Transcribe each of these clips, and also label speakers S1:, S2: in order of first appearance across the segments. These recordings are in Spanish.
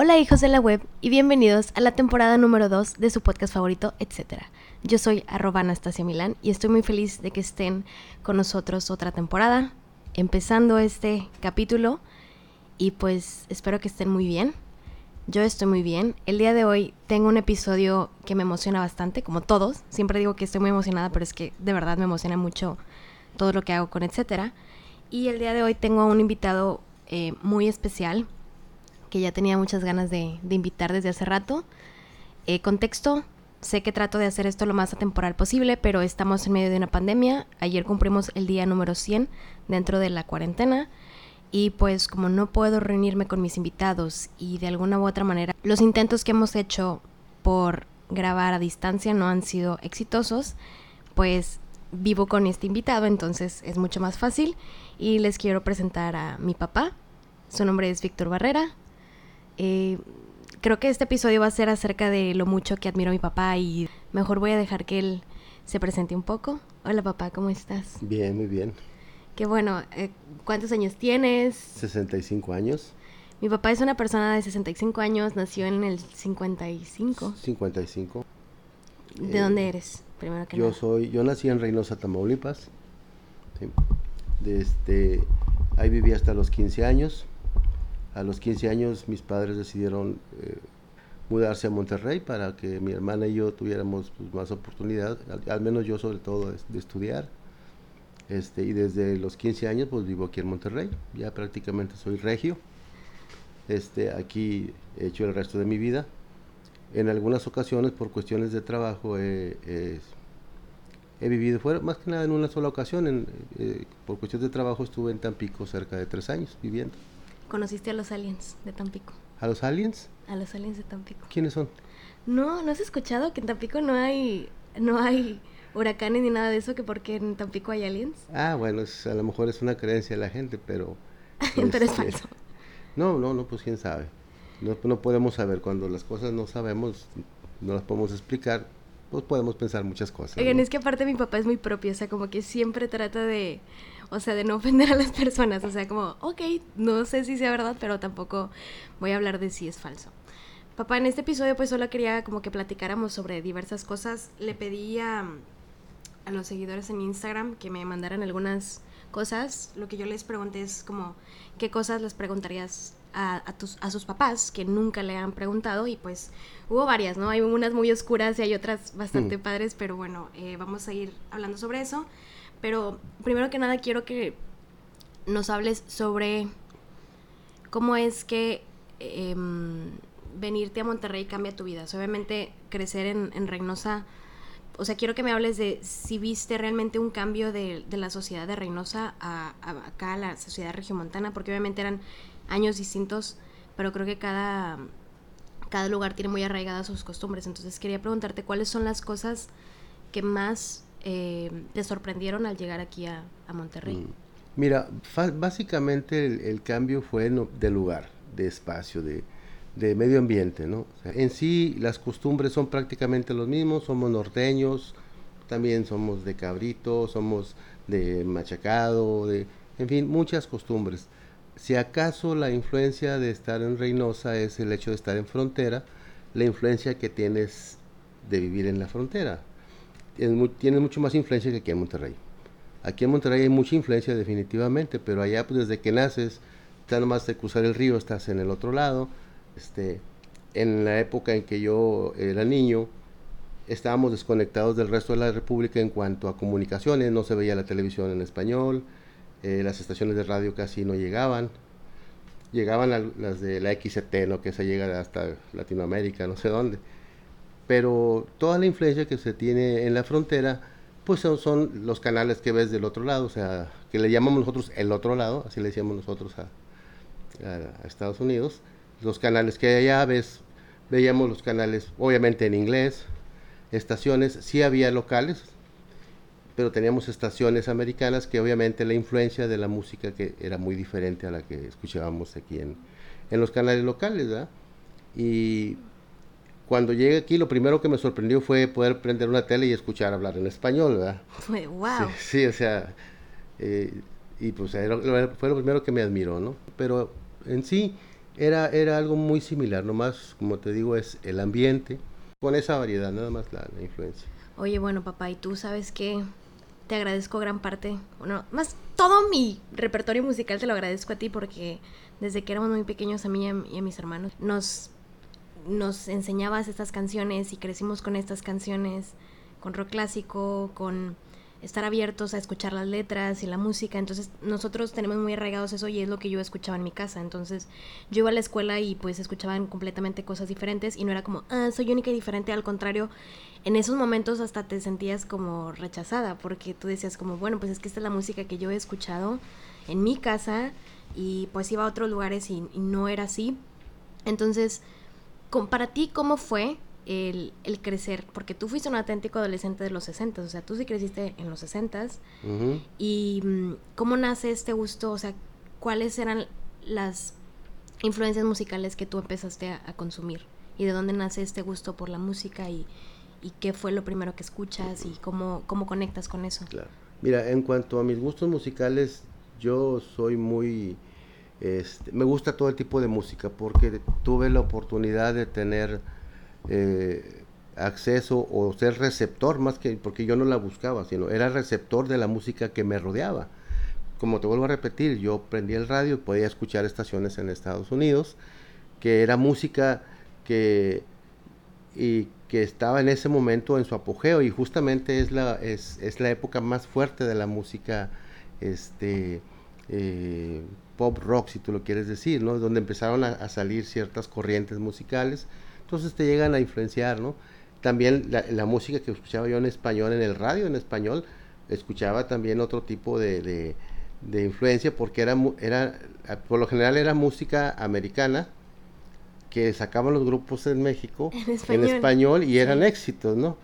S1: Hola hijos de la web y bienvenidos a la temporada número 2 de su podcast favorito, etc. Yo soy arroba Anastasia Milán y estoy muy feliz de que estén con nosotros otra temporada, empezando este capítulo y pues espero que estén muy bien. Yo estoy muy bien. El día de hoy tengo un episodio que me emociona bastante, como todos. Siempre digo que estoy muy emocionada, pero es que de verdad me emociona mucho todo lo que hago con etcétera. Y el día de hoy tengo a un invitado eh, muy especial que ya tenía muchas ganas de, invitar desde hace rato. Eh, contexto, sé que trato de hacer esto lo más atemporal posible, pero estamos en medio de una pandemia. Ayer cumplimos el día número 100 dentro de la cuarentena. Y pues como no puedo reunirme con mis invitados y de alguna u otra manera los intentos que hemos hecho por grabar a distancia no han sido exitosos, pues vivo con este invitado, entonces es mucho más fácil. Y les quiero presentar a mi papá. Su nombre es Víctor Barrera. Eh, creo que este episodio va a ser acerca de lo mucho que admiro a mi papá y mejor voy a dejar que él se presente un poco. Hola papá, ¿cómo estás?
S2: Bien, muy bien.
S1: Qué bueno. Eh, ¿Cuántos años tienes?
S2: 65 años.
S1: Mi papá es una persona de 65 años, nació en el 55.
S2: 55.
S1: ¿De dónde eres? Primero que
S2: yo soy, yo nací en Reynosa, Tamaulipas. Desde, este, ahí viví hasta los 15 años. A los 15 años mis padres decidieron eh, mudarse a Monterrey para que mi hermana y yo tuviéramos pues, más oportunidad, al, menos yo sobre todo, de, estudiar. Este, y desde los 15 años pues vivo aquí en Monterrey, ya prácticamente soy regio. Este, aquí he hecho el resto de mi vida. En algunas ocasiones por cuestiones de trabajo he, vivido fuera, más que nada en una sola ocasión, eh, por cuestiones de trabajo estuve en Tampico cerca de tres años viviendo.
S1: ¿Conociste a los aliens de Tampico?
S2: ¿A los aliens?
S1: A los aliens de Tampico.
S2: ¿Quiénes son?
S1: No, ¿no has escuchado que en Tampico no hay, no hay huracanes ni nada de eso, que porque en Tampico hay aliens?
S2: Ah, bueno, a lo mejor es una creencia de la gente, pero...
S1: pero es este, falso.
S2: No, no, no, pues quién sabe. No, no podemos saber, cuando las cosas no sabemos, no las podemos explicar, pues podemos pensar muchas cosas.
S1: Oigan, es que aparte mi papá es muy propio, o sea, como que siempre trata de o sea, de no ofender a las personas, o sea, como, ok, no sé si sea verdad, pero tampoco voy a hablar de si es falso. Papá, en este episodio pues solo quería como que platicáramos sobre diversas cosas. Le pedí a, los seguidores en Instagram que me mandaran algunas cosas. Lo que yo les pregunté es como, ¿qué cosas les preguntarías a, tus, a sus papás que nunca le han preguntado? Y pues hubo varias, ¿no? Hay unas muy oscuras y hay otras bastante mm. padres, pero bueno, eh, vamos a ir hablando sobre eso. Pero primero que nada quiero que nos hables sobre cómo es que em, venirte a Monterrey cambia tu vida. obviamente crecer en, Reynosa, o sea, quiero que me hables de si viste realmente un cambio de, la sociedad de Reynosa a, acá a la sociedad regiomontana, porque obviamente eran años distintos, pero creo que cada, cada lugar tiene muy arraigadas sus costumbres. Entonces quería preguntarte cuáles son las cosas que más eh, te sorprendieron al llegar aquí a, Monterrey? Mm.
S2: Mira, básicamente el, cambio fue de lugar, de espacio, de, medio ambiente, ¿no? en sí las costumbres son prácticamente los mismos, somos norteños, también somos de cabrito, somos de machacado, de, en fin, muchas costumbres. Si acaso la influencia de estar en Reynosa es el hecho de estar en frontera, la influencia que tienes de vivir en la frontera tiene mucho más influencia que aquí en Monterrey. Aquí en Monterrey hay mucha influencia definitivamente, pero allá pues desde que naces, ya nomás de cruzar el río estás en el otro lado. Este, en la época en que yo era niño, estábamos desconectados del resto de la República en cuanto a comunicaciones, no se veía la televisión en español, eh, las estaciones de radio casi no llegaban, llegaban las de la XT, ¿no? que se llega hasta Latinoamérica, no sé dónde pero toda la influencia que se tiene en la frontera, pues son, los canales que ves del otro lado, o sea, que le llamamos nosotros el otro lado, así le decíamos nosotros a, Estados Unidos, los canales que hay allá, ves, veíamos los canales, obviamente en inglés, estaciones, sí había locales, pero teníamos estaciones americanas que obviamente la influencia de la música que era muy diferente a la que escuchábamos aquí en, en los canales locales, ¿verdad? Y cuando llegué aquí, lo primero que me sorprendió fue poder prender una tele y escuchar hablar en español, ¿verdad?
S1: Fue, wow.
S2: Sí, o sea, eh, y pues fue lo primero que me admiró, ¿no? Pero en sí, era, era algo muy similar, nomás, como te digo, es el ambiente, con esa variedad, nada más la, influencia.
S1: Oye, bueno, papá, y tú sabes que te agradezco gran parte, bueno, más todo mi repertorio musical te lo agradezco a ti porque desde que éramos muy pequeños a mí y a, mis hermanos nos, nos enseñabas estas canciones y crecimos con estas canciones, con rock clásico, con estar abiertos a escuchar las letras y la música. Entonces nosotros tenemos muy arraigados eso y es lo que yo escuchaba en mi casa. Entonces yo iba a la escuela y pues escuchaban completamente cosas diferentes y no era como, ah, soy única y diferente. Al contrario, en esos momentos hasta te sentías como rechazada porque tú decías como, bueno, pues es que esta es la música que yo he escuchado en mi casa y pues iba a otros lugares y, y no era así. Entonces, para ti, ¿cómo fue el, crecer, porque tú fuiste un auténtico adolescente de los 60, o sea, tú sí creciste en los 60 y mm, cómo nace este gusto, o sea, cuáles eran las influencias musicales que tú empezaste a, consumir y de dónde nace este gusto por la música y, y, qué fue lo primero que escuchas y cómo, cómo conectas con eso.
S2: Claro. Mira, en cuanto a mis gustos musicales, yo soy muy... Este, me gusta todo el tipo de música porque tuve la oportunidad de tener eh, acceso o ser receptor más que porque yo no la buscaba, sino era receptor de la música que me rodeaba. Como te vuelvo a repetir, yo prendía el radio y podía escuchar estaciones en Estados Unidos, que era música que y que estaba en ese momento en su apogeo y justamente es la es, es la época más fuerte de la música este eh, pop rock si tú lo quieres decir, ¿no? Donde empezaron a salir ciertas corrientes musicales entonces te llegan a influenciar, ¿no? También la, música que escuchaba yo en español, en el radio en español, escuchaba también otro tipo de, influencia porque era, era, por lo general era música americana que sacaban los grupos en México en español, y eran éxitos, ¿no?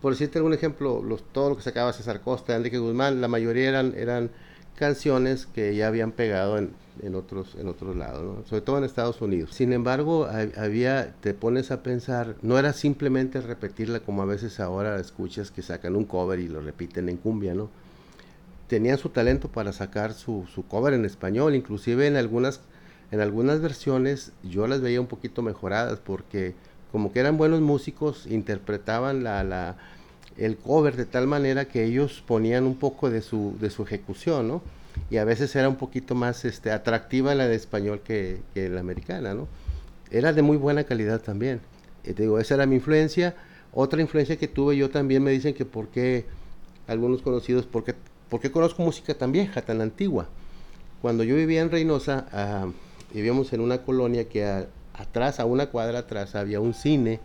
S2: Por decirte algún ejemplo, los, todo lo que sacaba César Costa, Enrique Guzmán, la mayoría eran, eran canciones que ya habían pegado en, en otros, en otros lados, sobre todo en Estados Unidos. Sin embargo, había, te pones a pensar, no era simplemente repetirla como a veces ahora escuchas que sacan un cover y lo repiten en cumbia, ¿no? Tenían su talento para sacar su, su cover en español, inclusive en algunas, en algunas versiones yo las veía un poquito mejoradas porque como que eran buenos músicos, interpretaban la, la, el cover de tal manera que ellos ponían un poco de su, de su ejecución, ¿no? y a veces era un poquito más este, atractiva la de español que, que la americana, ¿no? Era de muy buena calidad también. te digo, esa era mi influencia. Otra influencia que tuve yo también me dicen que por qué, algunos conocidos, por qué, conozco música tan vieja, tan antigua. Cuando yo vivía en Reynosa, ah, vivíamos en una colonia que atrás, a una cuadra atrás, había un cine,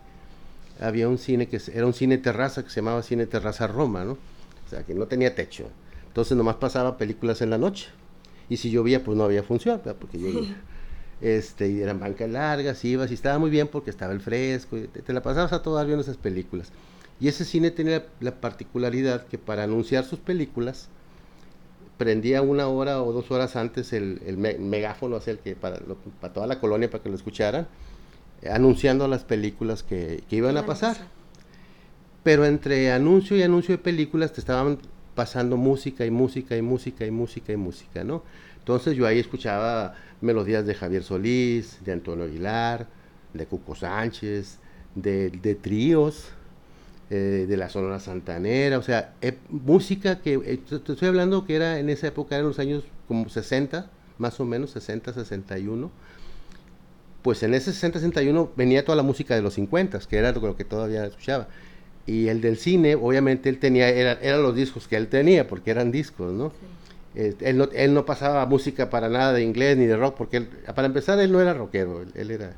S2: había un cine que era un cine terraza que se llamaba Cine Terraza Roma, ¿no? O sea, que no tenía techo. Entonces nomás pasaba películas en la noche. Y si llovía, pues no había función, porque llovía. Este, y eran bancas largas, ibas y estaba muy bien porque estaba el fresco, te, la pasabas a todas viendo esas películas. Y ese cine tenía la, particularidad que para anunciar sus películas, prendía una hora o dos horas antes el, megáfono, el que para, para, toda la colonia para que lo escucharan, anunciando las películas que, que iban a pasar. Pero entre anuncio y anuncio de películas te estaban pasando música y música y música y música y música, ¿no? Entonces yo ahí escuchaba melodías de Javier Solís, de Antonio Aguilar, de Cuco Sánchez, de, tríos, eh, de la Sonora Santanera, o sea, eh, música que, eh, te estoy hablando que era en esa época, eran los años como 60, más o menos, 60, 61, pues en ese 60, 61 venía toda la música de los 50, que era lo que todavía escuchaba. Y el del cine, obviamente, él tenía, era, eran los discos que él tenía, porque eran discos, ¿no? él ¿no? Él no pasaba música para nada de inglés ni de rock, porque él, para empezar él no era rockero, él, era...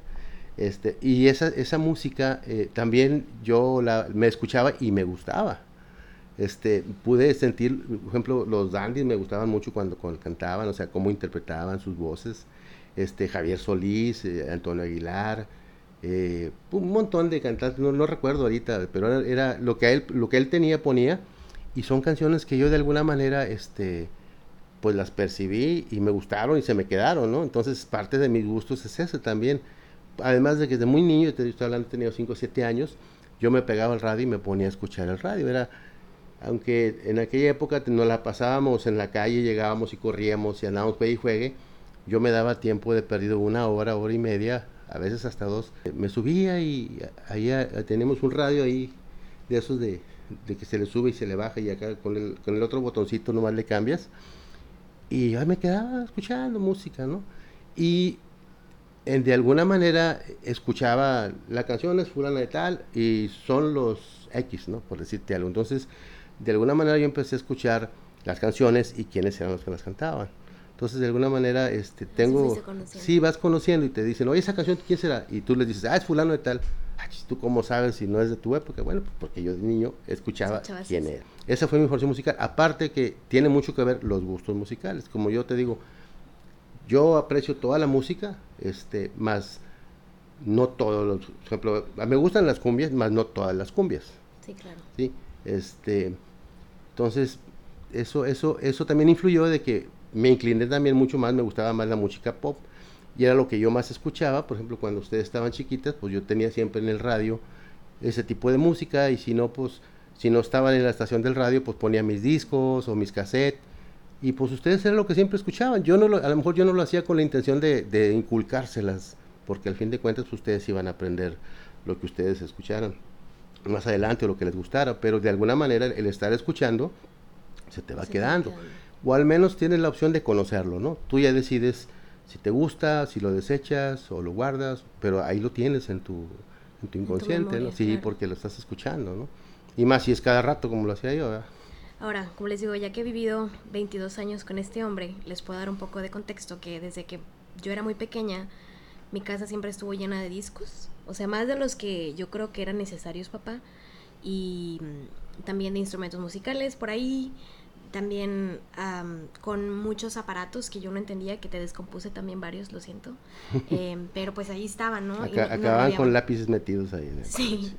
S2: Este, y esa, esa música eh, también yo la, me escuchaba y me gustaba. Este, pude sentir, por ejemplo, los dandies me gustaban mucho cuando, cantaban, o sea, cómo interpretaban sus voces. Este, Javier Solís, eh, Antonio Aguilar, eh, un montón de cantantes, no, lo recuerdo ahorita, pero era, lo, que él, lo que él tenía, ponía, y son canciones que yo de alguna manera, este, pues las percibí y me gustaron y se me quedaron, ¿no? Entonces parte de mis gustos es ese también. Además de que desde muy niño, te estoy hablando, tenía 5 o 7 años, yo me pegaba al radio y me ponía a escuchar el radio. Era, aunque en aquella época nos la pasábamos en la calle, llegábamos y corríamos y andábamos pe y juegue, yo me daba tiempo de perdido una hora, hora y media, a veces hasta dos. Me subía y ahí tenemos un radio ahí de esos de, que se le sube y se le baja y acá con el, con el otro botoncito nomás le cambias. Y ahí me quedaba escuchando música, ¿no? Y en, de alguna manera escuchaba la canción es fulana de tal y son los X, ¿no? Por decirte algo. Entonces, de alguna manera yo empecé a escuchar las canciones y quiénes eran los que las cantaban. Entonces, de alguna manera, este, tengo... Sí, vas conociendo y te dicen, oye, esa canción, ¿quién será? Y tú les dices, ah, es fulano de tal. Ah, ¿Tú cómo sabes si no es de tu época? Bueno, pues porque yo de niño escuchaba quién era. Esa fue mi formación musical. Aparte que tiene mucho que ver los gustos musicales. Como yo te digo, yo aprecio toda la música, este, más no todos los, por ejemplo, me gustan las cumbias, más no todas las cumbias.
S1: Sí, claro.
S2: Sí, este, entonces, eso, eso, eso también influyó de que me incliné también mucho más, me gustaba más la música pop. Y era lo que yo más escuchaba, por ejemplo, cuando ustedes estaban chiquitas, pues yo tenía siempre en el radio ese tipo de música. Y si no, pues, si no estaban en la estación del radio, pues ponía mis discos o mis cassettes y pues ustedes era lo que siempre escuchaban. Yo no a lo mejor yo no lo hacía con la intención de, de inculcárselas, porque al fin de cuentas pues, ustedes iban a aprender lo que ustedes escucharan más adelante o lo que les gustara, pero de alguna manera el estar escuchando se te va quedando. O al menos tienes la opción de conocerlo, ¿no? Tú ya decides si te gusta, si lo desechas o lo guardas, pero ahí lo tienes en tu, en tu inconsciente, ¿no? Sí, porque lo estás escuchando, ¿no? Y más si es cada rato como lo hacía yo, ¿verdad?
S1: Ahora, como les digo, ya que he vivido 22 años con este hombre, les puedo dar un poco de contexto que desde que yo era muy pequeña, mi casa siempre estuvo llena de discos, o sea, más de los que yo creo que eran necesarios, papá, y mm, también de instrumentos musicales por ahí, también con muchos aparatos que yo no entendía, que te descompuse también varios, lo siento, em, pero pues ahí estaban, ¿no?
S2: acababan con lápices metidos ahí. En
S1: sí.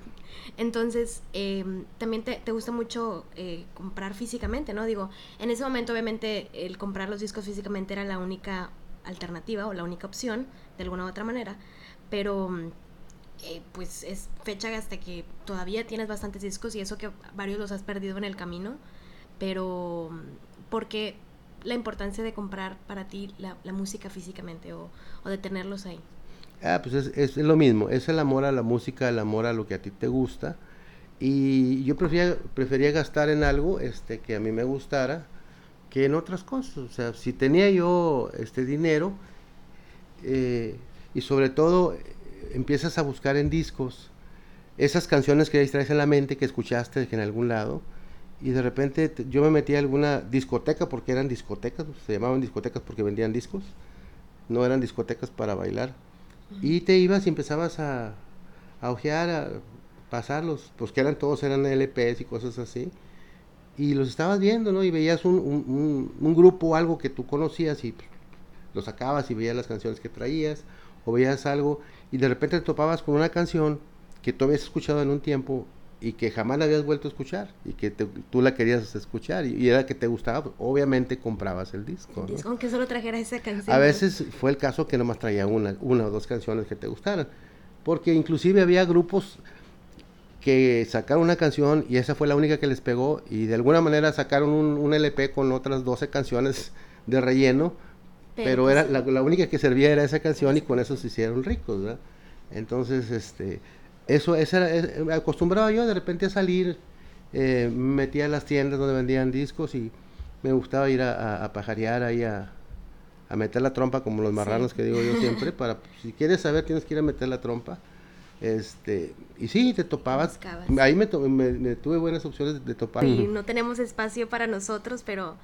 S1: Entonces, em, también te, te, gusta mucho eh, comprar físicamente, ¿no? Digo, en ese momento obviamente el comprar los discos físicamente era la única alternativa o la única opción, de alguna u otra manera, pero eh, pues es fecha hasta que todavía tienes bastantes discos y eso que varios los has perdido en el camino, pero porque la importancia de comprar para ti la, música físicamente o, o de tenerlos ahí.
S2: Ah, pues es, es, lo mismo, es el amor a la música, el amor a lo que a ti te gusta. Y yo prefería, prefería gastar en algo este, que a mí me gustara que en otras cosas. O sea, si tenía yo este dinero eh, y sobre todo empiezas a buscar en discos esas canciones que ya traes en la mente, que escuchaste en algún lado, y de repente yo me metí a alguna discoteca, porque eran discotecas, se llamaban discotecas porque vendían discos, no eran discotecas para bailar y te ibas y empezabas a, a ojear, a pasarlos, pues que eran todos eran LPs y cosas así. Y los estabas viendo, ¿no? Y veías un, un, un, grupo o algo que tú conocías y pues, lo sacabas y veías las canciones que traías, o veías algo, y de repente te topabas con una canción que tú habías escuchado en un tiempo y que jamás la habías vuelto a escuchar y que tú la querías escuchar y, era que te gustaba, pues, obviamente comprabas el disco.
S1: aunque solo trajera esa canción.
S2: A veces fue el caso que nomás traía una, una o dos canciones que te gustaran, porque inclusive había grupos que sacaron una canción y esa fue la única que les pegó y de alguna manera sacaron un, LP con otras 12 canciones de relleno, pero, era pues, la, la, única que servía era esa canción y con eso se hicieron ricos, ¿verdad? Entonces, este eso, esa era, acostumbraba yo de repente a salir, eh, me metía a las tiendas donde vendían discos y me gustaba ir a, pajarear ahí a, meter la trompa como los marranos que digo yo siempre, para si quieres saber tienes que ir a meter la trompa. Este, y sí, te topabas. Ahí me, me, tuve buenas opciones de, topar.
S1: Sí, no tenemos espacio para nosotros, pero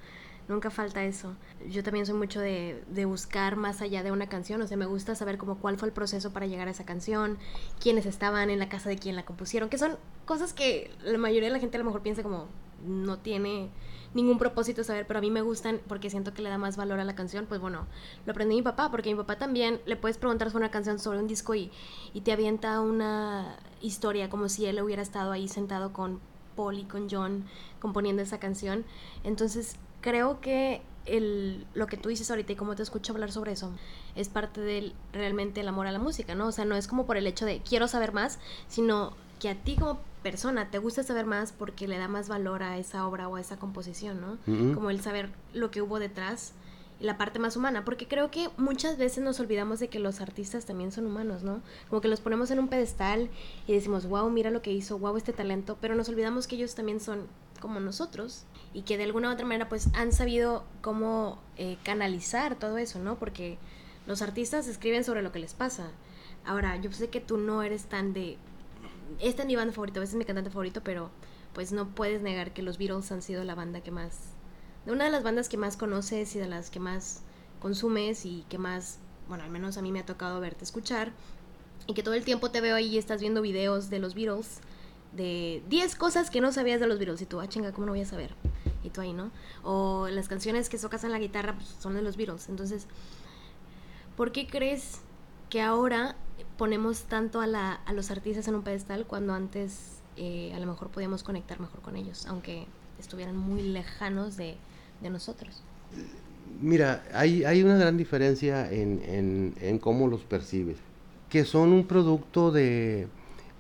S1: nunca falta eso. Yo también soy mucho de, de, buscar más allá de una canción, o sea, me gusta saber como cuál fue el proceso para llegar a esa canción, quiénes estaban en la casa de quién la compusieron, que son cosas que la mayoría de la gente a lo mejor piensa como no tiene ningún propósito saber, pero a mí me gustan porque siento que le da más valor a la canción, pues bueno, lo aprendí mi papá, porque mi papá también le puedes preguntar sobre una canción, sobre un disco y, y te avienta una historia como si él hubiera estado ahí sentado con Paul y con John componiendo esa canción. Entonces, creo que el, lo que tú dices ahorita y cómo te escucho hablar sobre eso es parte del realmente el amor a la música, ¿no? O sea, no es como por el hecho de quiero saber más, sino que a ti como persona te gusta saber más porque le da más valor a esa obra o a esa composición, ¿no? Como el saber lo que hubo detrás la parte más humana, porque creo que muchas veces nos olvidamos de que los artistas también son humanos, ¿no? Como que los ponemos en un pedestal y decimos, wow, mira lo que hizo, wow, este talento, pero nos olvidamos que ellos también son como nosotros y que de alguna u otra manera pues han sabido cómo eh, canalizar todo eso, ¿no? Porque los artistas escriben sobre lo que les pasa. Ahora, yo sé que tú no eres tan de... Esta es mi banda favorita, veces es mi cantante favorito, pero pues no puedes negar que los Beatles han sido la banda que más de una de las bandas que más conoces y de las que más consumes y que más, bueno, al menos a mí me ha tocado verte escuchar y que todo el tiempo te veo ahí y estás viendo videos de los Beatles de 10 cosas que no sabías de los Beatles y tú, ah, chinga, ¿cómo no voy a saber? Y tú ahí, ¿no? O las canciones que tocas en la guitarra pues, son de los Beatles. Entonces, ¿por qué crees que ahora ponemos tanto a, la, a los artistas en un pedestal cuando antes eh, a lo mejor podíamos conectar mejor con ellos, aunque estuvieran muy lejanos de, de nosotros.
S2: Mira, hay, hay una gran diferencia en, en, cómo los percibes, que son un producto de,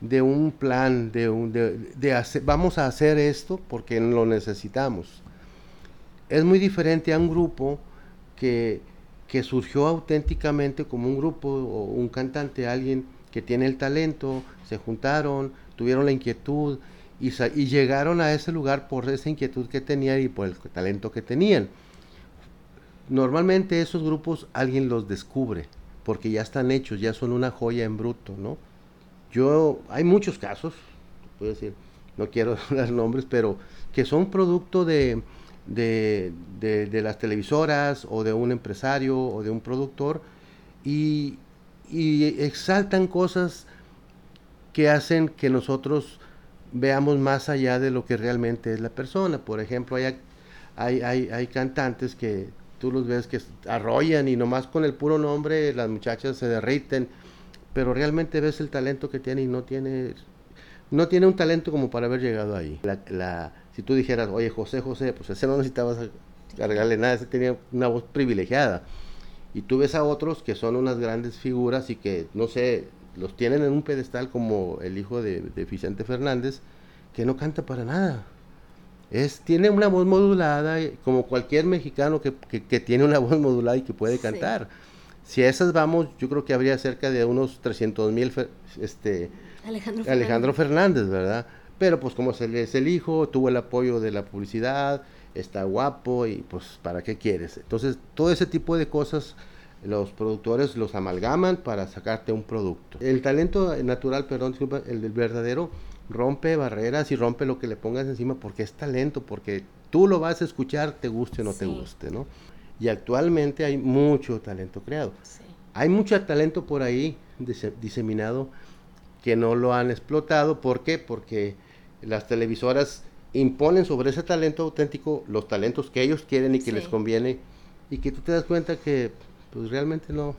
S2: de un plan, de, un, de, de hacer, vamos a hacer esto porque lo necesitamos. Es muy diferente a un grupo que, que surgió auténticamente como un grupo o un cantante, alguien que tiene el talento, se juntaron, tuvieron la inquietud y, llegaron a ese lugar por esa inquietud que tenían y por el talento que tenían. Normalmente esos grupos alguien los descubre porque ya están hechos, ya son una joya en bruto, ¿no? Yo, hay muchos casos, puedo decir, no quiero dar nombres, pero que son producto de, de, de, las televisoras o de un empresario o de un productor y exaltan cosas que hacen que nosotros veamos más allá de lo que realmente es la persona. Por ejemplo, hay, hay, hay, cantantes que tú los ves que arrollan y nomás con el puro nombre las muchachas se derriten, pero realmente ves el talento que tiene y no tiene, no tiene un talento como para haber llegado ahí. La, si tú dijeras, oye, José José, pues ese no necesitabas cargarle nada, ese tenía una voz privilegiada. Y tú ves a otros que son unas grandes figuras y que, no sé, los tienen en un pedestal como el hijo de, de Vicente Fernández, que no canta para nada. Es, tiene una voz modulada, como cualquier mexicano que, que, que tiene una voz modulada y que puede cantar. Sí. Si a esas vamos, yo creo que habría cerca de unos 300 mil este,
S1: Alejandro,
S2: Alejandro Fernández. ¿verdad? Pero pues como se le es el hijo, tuvo el apoyo de la publicidad, está guapo y pues ¿para qué quieres? Entonces todo ese tipo de cosas los productores los amalgaman para sacarte un producto. El talento natural, perdón, disculpa, el del verdadero rompe barreras y rompe lo que le pongas encima porque es talento, porque tú lo vas a escuchar, te guste o no sí. te guste, ¿no? Y actualmente hay mucho talento creado. Sí. Hay mucho talento por ahí diseminado que no lo han explotado. ¿Por qué? Porque las televisoras imponen sobre ese talento auténtico los talentos que ellos quieren y que sí. les conviene y que tú te das cuenta que pues realmente no.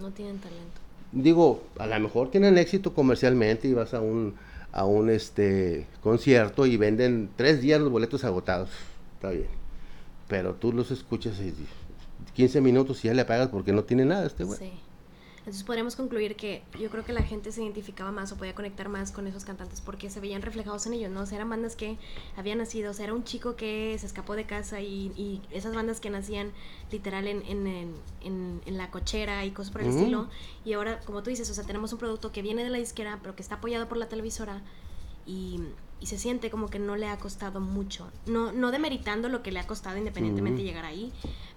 S1: No tienen talento.
S2: Digo, a lo mejor tienen éxito comercialmente y vas a un, a un este concierto y venden tres días los boletos agotados. Está bien. Pero tú los escuchas y 15 minutos y ya le apagas porque no tiene nada este güey.
S1: Sí. Entonces podríamos concluir que yo creo que la gente se identificaba más o podía conectar más con esos cantantes porque se veían reflejados en ellos, ¿no? O sea, eran bandas que habían nacido, o sea, era un chico que se escapó de casa y, y esas bandas que nacían literal en, en, en, en, la cochera y cosas por el uh -huh. estilo. Y ahora, como tú dices, o sea, tenemos un producto que viene de la disquera, pero que está apoyado por la televisora y, y se siente como que no le ha costado mucho. No, no demeritando lo que le ha costado independientemente uh -huh. llegar ahí,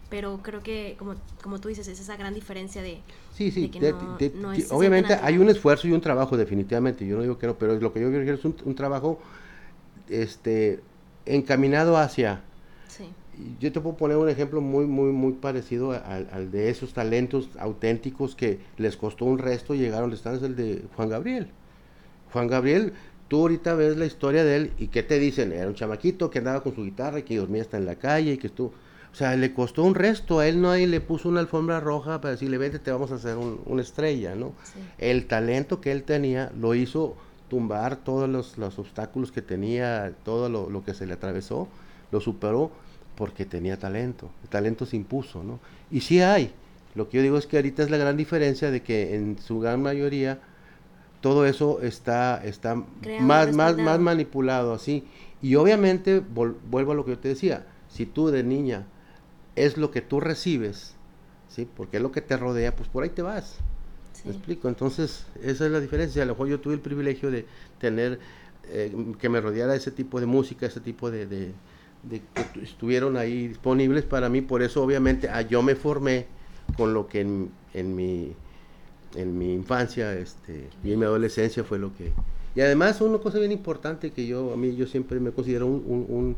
S1: pero creo que como, como tú dices es esa gran diferencia de,
S2: sí, sí,
S1: de que
S2: de,
S1: no,
S2: de,
S1: no es
S2: obviamente hay un esfuerzo y un trabajo definitivamente yo no digo que no pero lo que yo quiero es un, un trabajo este encaminado hacia
S1: sí.
S2: yo te puedo poner un ejemplo muy muy muy parecido al, al, de esos talentos auténticos que les costó un resto y llegaron están es el de Juan Gabriel. Juan Gabriel tú ahorita ves la historia de él y qué te dicen era un chamaquito que andaba con su guitarra y que dormía hasta en la calle y que estuvo o sea, le costó un resto. A él no le puso una alfombra roja para decirle, vete, te vamos a hacer un, una estrella, ¿no? Sí. El talento que él tenía lo hizo tumbar todos los, los obstáculos que tenía, todo lo, lo, que se le atravesó, lo superó porque tenía talento. El talento se impuso, ¿no? Y sí hay. Lo que yo digo es que ahorita es la gran diferencia de que en su gran mayoría todo eso está, está más, más, más manipulado así. Y obviamente, vol vuelvo a lo que yo te decía, si tú de niña es lo que tú recibes, ¿sí? Porque es lo que te rodea, pues por ahí te vas. ¿Me explico? Entonces, esa es la diferencia. A lo mejor yo tuve el privilegio de tener, eh, que me rodeara ese tipo de música, ese tipo de, de, que estuvieron ahí disponibles para mí. Por eso, obviamente, ah, yo me formé con lo que en, en, mi, en mi infancia este, y en mi adolescencia fue lo que... Y además, una cosa bien importante que yo, a mí, yo siempre me considero un, un, un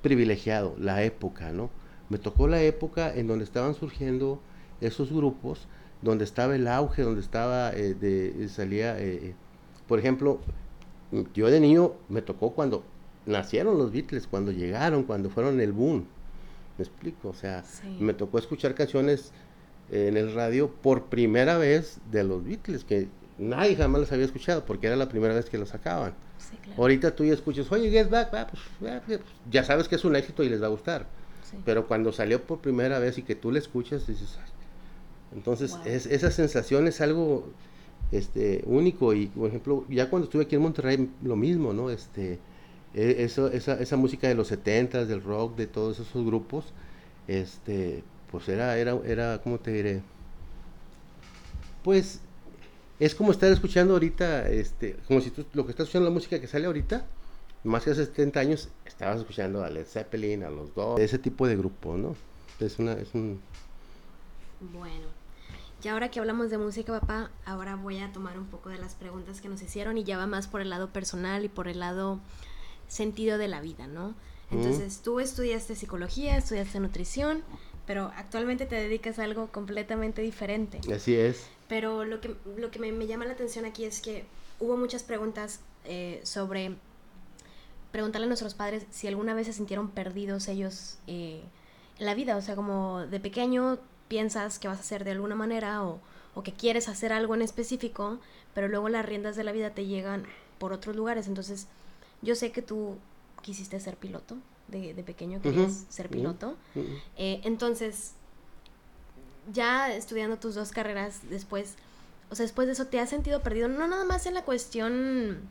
S2: privilegiado, la época, ¿no? Me tocó la época en donde estaban surgiendo esos grupos, donde estaba el auge, donde estaba, eh, de, salía, eh, eh, por ejemplo, yo de niño me tocó cuando nacieron los Beatles, cuando llegaron, cuando fueron el boom. Me explico, o sea, me tocó escuchar canciones en el radio por primera vez de los Beatles, que nadie jamás los había escuchado porque era la primera vez que los sacaban. Ahorita tú ya escuchas, oye, Get Back, pues, pues, ya sabes que es un éxito y les va a gustar. Pero cuando salió por primera vez y que tú le escuchas, dices, entonces es, esa sensación es algo este, único y, por ejemplo, ya cuando estuve aquí en Monterrey, lo mismo, ¿no? Este, e, eso, esa, esa música de los 70 del rock, de todos esos grupos, este, pues era, era, era, ¿cómo te diré? Pues es como estar escuchando ahorita, este, como si tú, lo que estás escuchando la música que sale ahorita, más que hace 70 años, estabas escuchando a Led Zeppelin, a los dos, ese tipo de grupo, ¿no? Es, una, es un...
S1: Bueno, y ahora que hablamos de música, papá, ahora voy a tomar un poco de las preguntas que nos hicieron y ya va más por el lado personal y por el lado sentido de la vida, ¿no? Entonces, tú estudiaste psicología, estudiaste nutrición, pero actualmente te dedicas a algo completamente diferente.
S2: Así es.
S1: Pero lo que, lo que me, llama la atención aquí es que hubo muchas preguntas eh, sobre preguntarle a nuestros padres si alguna vez se sintieron perdidos ellos eh, en la vida, o sea, como de pequeño piensas que vas a hacer de alguna manera o, o, que quieres hacer algo en específico, pero luego las riendas de la vida te llegan por otros lugares. Entonces, yo sé que tú quisiste ser piloto, de, de pequeño querías ser piloto. Eh, entonces, ya estudiando tus dos carreras después, o sea, después de eso, ¿te has sentido perdido? No nada más en la cuestión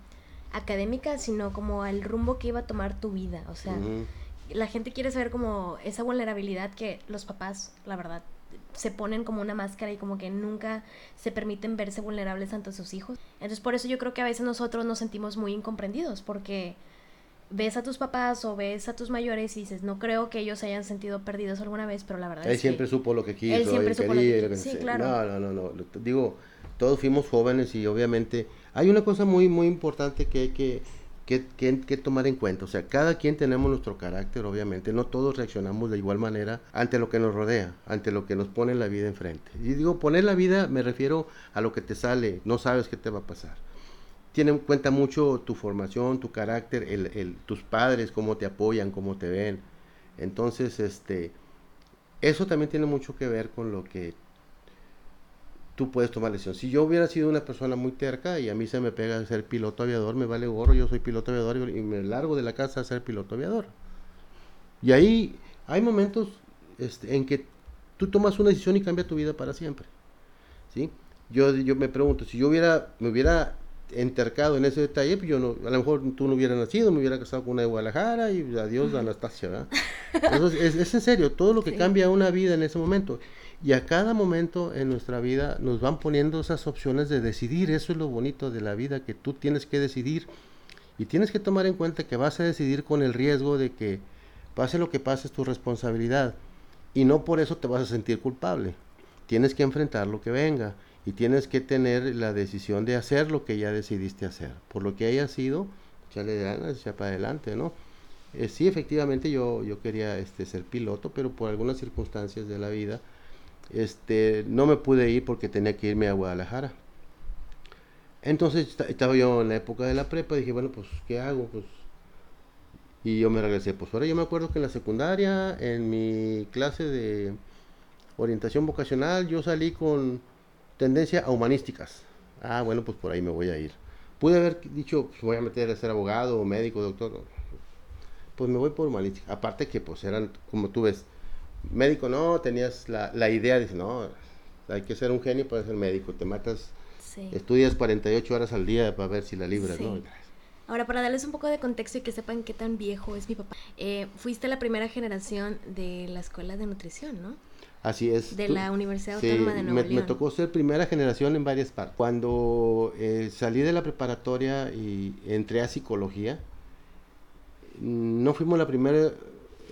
S1: académica, sino como el rumbo que iba a tomar tu vida. O sea, la gente quiere saber como esa vulnerabilidad que los papás, la verdad, se ponen como una máscara y como que nunca se permiten verse vulnerables ante sus hijos. Entonces por eso yo creo que a veces nosotros nos sentimos muy incomprendidos porque ves a tus papás o ves a tus mayores y dices, no creo que ellos hayan sentido perdidos alguna vez, pero la verdad
S2: él
S1: es
S2: siempre supo lo que quiso,
S1: él siempre supo lo que Sí, claro.
S2: No, no, no, no, digo, todos fuimos jóvenes y obviamente hay una cosa muy, muy importante que hay que que, que, tomar en cuenta. O sea, cada quien tenemos nuestro carácter, obviamente. No todos reaccionamos de igual manera ante lo que nos rodea, ante lo que nos pone la vida enfrente. Y digo, poner la vida me refiero a lo que te sale, no sabes qué te va a pasar. Tiene en cuenta mucho tu formación, tu carácter, el, el, tus padres, cómo te apoyan, cómo te ven. Entonces, este, eso también tiene mucho que ver con lo que tú puedes tomar decisión. Si yo hubiera sido una persona muy terca y a mí se me pega ser piloto aviador, me vale gorro, yo soy piloto aviador y me largo de la casa a ser piloto aviador. Y ahí hay momentos este, en que tú tomas una decisión y cambia tu vida para siempre. ¿sí? Yo, yo me pregunto, si yo hubiera, me hubiera entercado en ese detalle, pues yo no, a lo mejor tú no hubieras nacido, me hubiera casado con una de Guadalajara y adiós Anastasia. ¿verdad? es, es, en serio, todo lo que cambia una vida en ese momento. Y a cada momento en nuestra vida nos van poniendo esas opciones de decidir. Eso es lo bonito de la vida, que tú tienes que decidir. Y tienes que tomar en cuenta que vas a decidir con el riesgo de que pase lo que pase es tu responsabilidad. Y no por eso te vas a sentir culpable. Tienes que enfrentar lo que venga. Y tienes que tener la decisión de hacer lo que ya decidiste hacer. Por lo que haya sido, echarle ganas, echar para adelante, ¿no? Eh, sí, efectivamente yo, yo quería este, ser piloto, pero por algunas circunstancias de la vida, este, no me pude ir porque tenía que irme a Guadalajara. Entonces estaba yo en la época de la prepa, dije, bueno, pues, ¿qué hago? Pues, y yo me regresé. Pues ahora yo me acuerdo que en la secundaria, en mi clase de orientación vocacional, yo salí con tendencia a humanísticas. Ah, bueno, pues por ahí me voy a ir. Pude haber dicho, pues voy a meter a ser abogado, médico, doctor. Pues me voy por humanística. Aparte que pues eran, como tú ves, médico no, tenías la, la idea, de no, hay que ser un genio para ser médico, te matas, estudias 48 horas al día para ver si la libras, ¿no?
S1: Ahora, para darles un poco de contexto y que sepan qué tan viejo es mi papá, eh, fuiste la primera generación de la escuela de nutrición, ¿no?
S2: Así es.
S1: De la Universidad Autónoma de Nuevo
S2: me, me tocó ser primera generación en varias partes. Cuando eh, salí de la preparatoria y entré a psicología, no fuimos la primera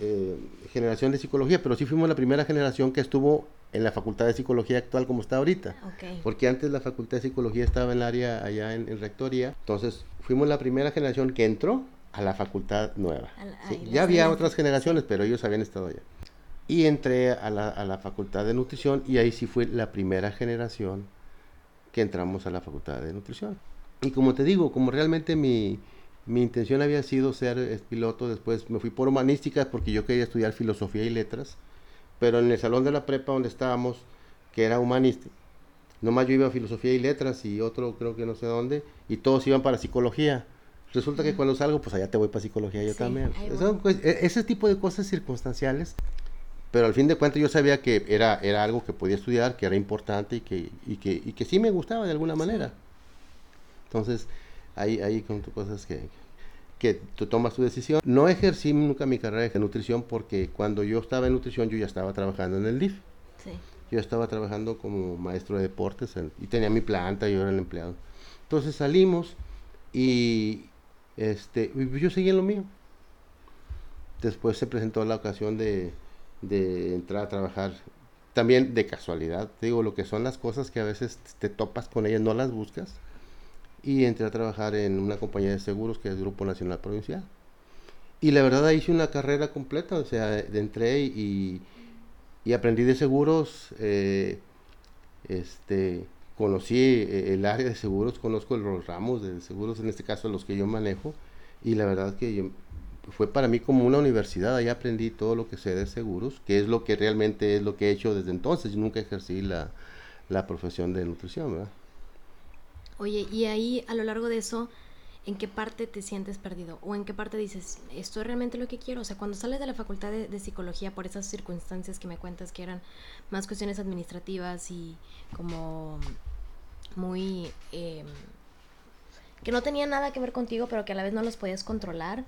S2: eh, generación de psicología, pero sí fuimos la primera generación que estuvo en la Facultad de Psicología actual como está ahorita. Porque antes la Facultad de Psicología estaba en el área allá en, Rectoría. Entonces fuimos la primera generación que entró a la facultad nueva. ya había otras generaciones, pero ellos habían estado allá. Y entré a la, a la Facultad de Nutrición y ahí sí fue la primera generación que entramos a la Facultad de Nutrición. Y como te digo, como realmente mi, mi intención había sido ser piloto, después me fui por humanísticas porque yo quería estudiar filosofía y letras, pero en el salón de la prepa donde estábamos, que era humanista, nomás yo iba a filosofía y letras y otro creo que no sé dónde, y todos iban para psicología. Resulta que cuando salgo, pues allá te voy para psicología yo también. Pues, e, ese tipo de cosas circunstanciales, pero al fin de cuentas yo sabía que era, era algo que podía estudiar, que era importante y que, y que, y que sí me gustaba de alguna manera. Entonces, ahí, ahí con cosas que, que tú tomas tu decisión. No ejercí nunca mi carrera de nutrición porque cuando yo estaba en nutrición yo ya estaba trabajando en el DIF. Sí. Yo estaba trabajando como maestro de deportes y tenía mi planta, yo era el empleado. Entonces salimos y este, yo seguí en lo mío. Después se presentó la ocasión de, de entrar a trabajar también de casualidad. digo, lo que son las cosas que a veces te topas con ellas, no las buscas y entré a trabajar en una compañía de seguros que es Grupo Nacional Provincial. Y la verdad hice una carrera completa, o sea, entré y, y aprendí de seguros, eh, este, conocí eh, el área de seguros, conozco los ramos de seguros, en este caso los que yo manejo, y la verdad que fue para mí como una universidad, ahí aprendí todo lo que sé de seguros, que es lo que realmente es lo que he hecho desde entonces, yo nunca ejercí la, la profesión de nutrición, ¿verdad?
S1: Oye, y ahí a lo largo de eso, ¿en qué parte te sientes perdido? ¿O en qué parte dices, esto es realmente lo que quiero? O sea, cuando sales de la facultad de, psicología por esas circunstancias que me cuentas que eran más cuestiones administrativas y como muy... Em, que no tenían nada que ver contigo, pero que a la vez no los podías controlar,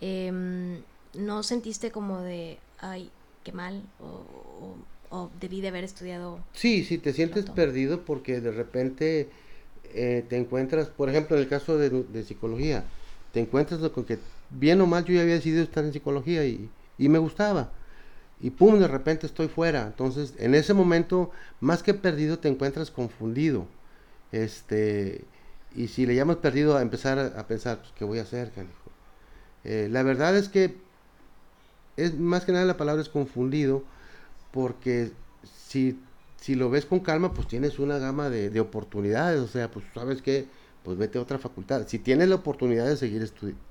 S1: em, ¿no sentiste como de, ay, qué mal? O, debí de haber estudiado.
S2: Sí, sí, te sientes perdido porque de repente eh, te encuentras, por ejemplo, en el caso de, psicología, te encuentras con que bien o mal yo ya había decidido estar en psicología y, me gustaba. Y pum, de repente estoy fuera. Entonces, en ese momento, más que perdido, te encuentras confundido. Este, y si le llamas perdido a empezar a, pensar, pues, ¿qué voy a hacer, eh, la verdad es que es más que nada la palabra es confundido, porque si si lo ves con calma, pues tienes una gama de, oportunidades. O sea, pues sabes que, pues vete a otra facultad. Si tienes la oportunidad de seguir estudiando.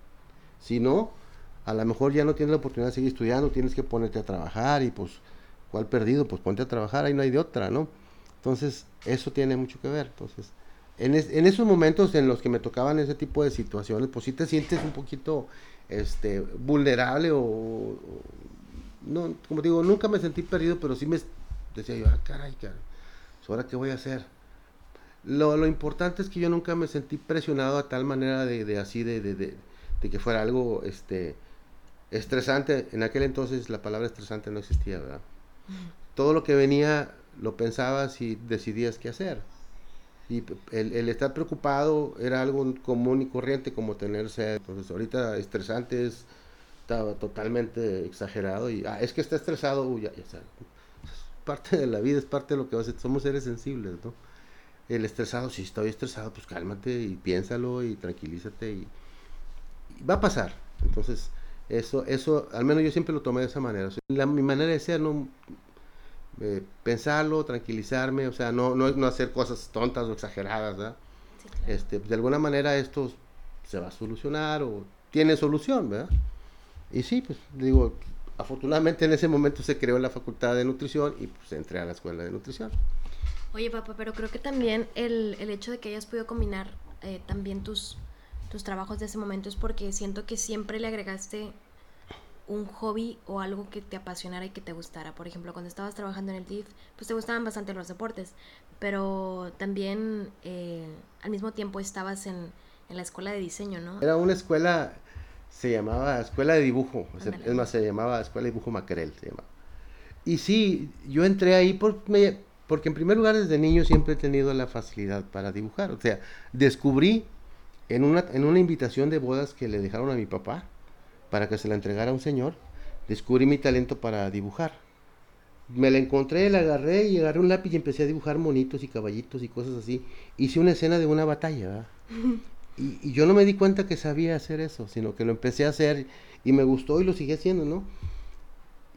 S2: Si no, a lo mejor ya no tienes la oportunidad de seguir estudiando, tienes que ponerte a trabajar y pues, ¿cuál perdido? Pues ponte a trabajar, ahí no hay de otra, ¿no? Entonces, eso tiene mucho que ver. Entonces, en, en esos momentos en los que me tocaban ese tipo de situaciones, pues sí te sientes un poquito este, vulnerable o no, como digo, nunca me sentí perdido, pero sí me decía yo, ah, caray, caray, pues, ¿ahora qué voy a hacer? Lo, lo, importante es que yo nunca me sentí presionado a tal manera de, de así, de, de, de, que fuera algo este, estresante. En aquel entonces la palabra estresante no existía, ¿verdad? Todo lo que venía lo pensabas y decidías qué hacer. Y el, el, estar preocupado era algo común y corriente como tenerse. Entonces ahorita estresante es estaba totalmente exagerado y ah, es que está estresado, uy, ya, ya, parte de la vida, es parte de lo que va a ser. Somos seres sensibles, ¿no? El estresado, si estoy estresado, pues cálmate y piénsalo y tranquilízate y, va a pasar. Entonces, eso, eso, al menos yo siempre lo tomé de esa manera. la, mi manera de ser, no eh, pensarlo, tranquilizarme, o sea, no, no, no hacer cosas tontas o exageradas, ¿verdad? este, de alguna manera esto se va a solucionar o tiene solución, ¿verdad? Y sí, pues digo, afortunadamente en ese momento se creó la facultad de nutrición y pues entré a la escuela de nutrición.
S1: Oye, papá, pero creo que también el, el hecho de que hayas podido combinar eh, también tus, tus trabajos de ese momento es porque siento que siempre le agregaste un hobby o algo que te apasionara y que te gustara. Por ejemplo, cuando estabas trabajando en el DIF, pues te gustaban bastante los deportes, pero también eh, al mismo tiempo estabas en, en la escuela de diseño, ¿no?
S2: Era una escuela, se llamaba Escuela de Dibujo, es más, se llamaba Escuela de Dibujo Macrel, se llamaba. Y sí, yo entré ahí por, porque en primer lugar desde niño siempre he tenido la facilidad para dibujar. O sea, descubrí en una, en una invitación de bodas que le dejaron a mi papá para que se la entregara a un señor, descubrí mi talento para dibujar. Me la encontré, la agarré y agarré un lápiz y empecé a dibujar monitos y caballitos y cosas así. Hice una escena de una batalla. Y, y, yo no me di cuenta que sabía hacer eso, sino que lo empecé a hacer y me gustó y lo seguí haciendo, ¿no?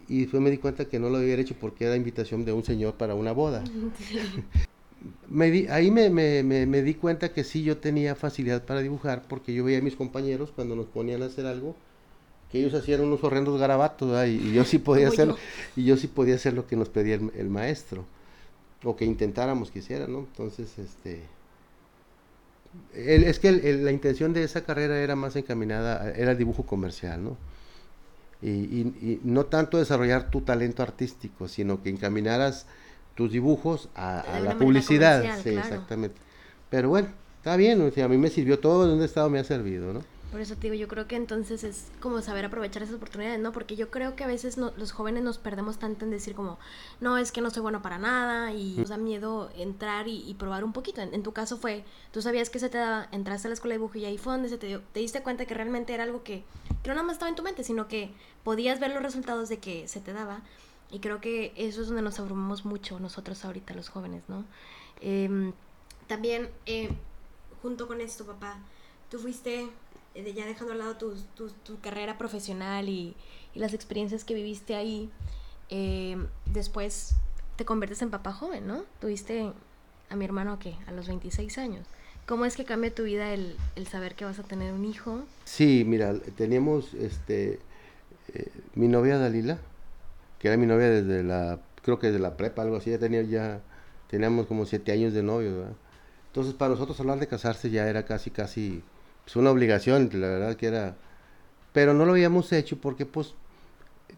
S2: y después me di cuenta que no lo había hecho porque era invitación de un señor para una boda. me di, ahí me, me, me, di cuenta que sí yo tenía facilidad para dibujar porque yo veía a mis compañeros cuando nos ponían a hacer algo que ellos hacían unos horrendos garabatos y, yo sí podía hacer y yo sí podía hacer lo que nos pedía el, maestro o que intentáramos que hiciera, ¿no? Entonces, este es que la intención de esa carrera era más encaminada, era el dibujo comercial, ¿no? y, no tanto desarrollar tu talento artístico, sino que encaminaras tus dibujos a, la publicidad. Sí, exactamente. Pero bueno, está bien, o sea, a mí me sirvió todo, en un estado me ha servido, ¿no?
S1: Por eso te digo, yo creo que entonces es como saber aprovechar esas oportunidades, ¿no? Porque yo creo que a veces los jóvenes nos perdemos tanto en decir como, no, es que no soy bueno para nada y nos da miedo entrar y, probar un poquito. En, tu caso fue, tú sabías que se te daba, entraste a la escuela de dibujo y ahí fue donde se te dio, te diste cuenta que realmente era algo que, que no nada más estaba en tu mente, sino que podías ver los resultados de que se te daba. Y creo que eso es donde nos abrumamos mucho nosotros ahorita, los jóvenes, ¿no? Em, también, eh, junto con esto, papá, tú fuiste eh, ya dejando al lado tu, tu, carrera profesional y, las experiencias que viviste ahí, eh, después te conviertes en papá joven, ¿no? Tuviste a mi hermano ¿qué? a los 26 años. ¿Cómo es que cambia tu vida el, saber que vas a tener un hijo?
S2: Sí, mira, teníamos este, eh, mi novia Dalila, que era mi novia desde la, creo que desde la prepa, algo así, ya tenía ya, teníamos como siete años de novio, ¿verdad? Entonces para nosotros hablar de casarse ya era casi, casi es una obligación, la verdad que era, pero no lo habíamos hecho porque pues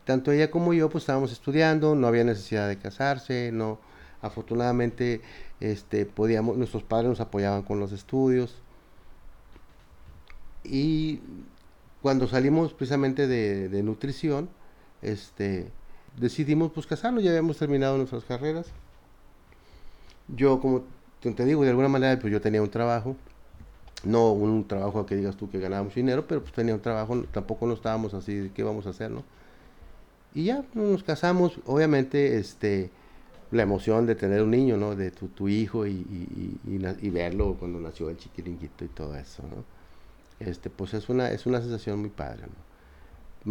S2: tanto ella como yo pues estábamos estudiando, no había necesidad de casarse, no, afortunadamente este podíamos, nuestros padres nos apoyaban con los estudios y cuando salimos precisamente de, nutrición, este decidimos pues casarnos, ya habíamos terminado nuestras carreras. Yo como te digo, de alguna manera pues yo tenía un trabajo no un trabajo que digas tú que ganábamos dinero, pero pues tenía un trabajo, tampoco no estábamos así, ¿qué vamos a hacer, no? Y ya nos casamos, obviamente, este, la emoción de tener un niño, ¿no? De tu, tu hijo y, y, verlo cuando nació el chiquiringuito y todo eso, ¿no? Este, pues es una, es una sensación muy padre, ¿no?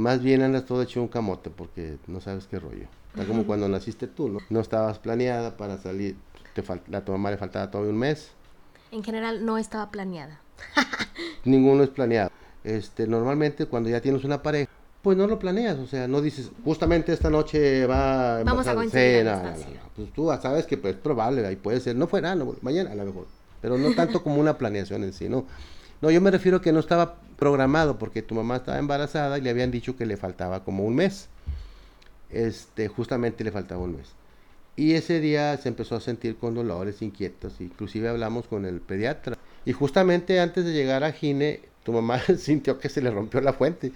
S2: Más bien andas todo hecho un camote porque no sabes qué rollo. Está como cuando naciste tú, ¿no? No estabas planeada para salir, te a tu mamá le faltaba todavía un mes,
S1: en general no estaba planeada.
S2: Ninguno es planeado. Este, normalmente cuando ya tienes una pareja, pues no lo planeas, o sea, no dices, justamente esta noche va
S1: Vamos a
S2: coincidir. No, no, pues tú sabes que pues, es probable, ahí puede ser, no fuera, no, mañana a lo mejor, pero no tanto como una planeación en sí, ¿no? No, yo me refiero que no estaba programado porque tu mamá estaba embarazada y le habían dicho que le faltaba como un mes. Este, justamente le faltaba un mes. Y ese día se empezó a sentir con dolores, inquietos, inclusive hablamos con el pediatra. Y justamente antes de llegar a Gine, tu mamá sintió que se le rompió la fuente.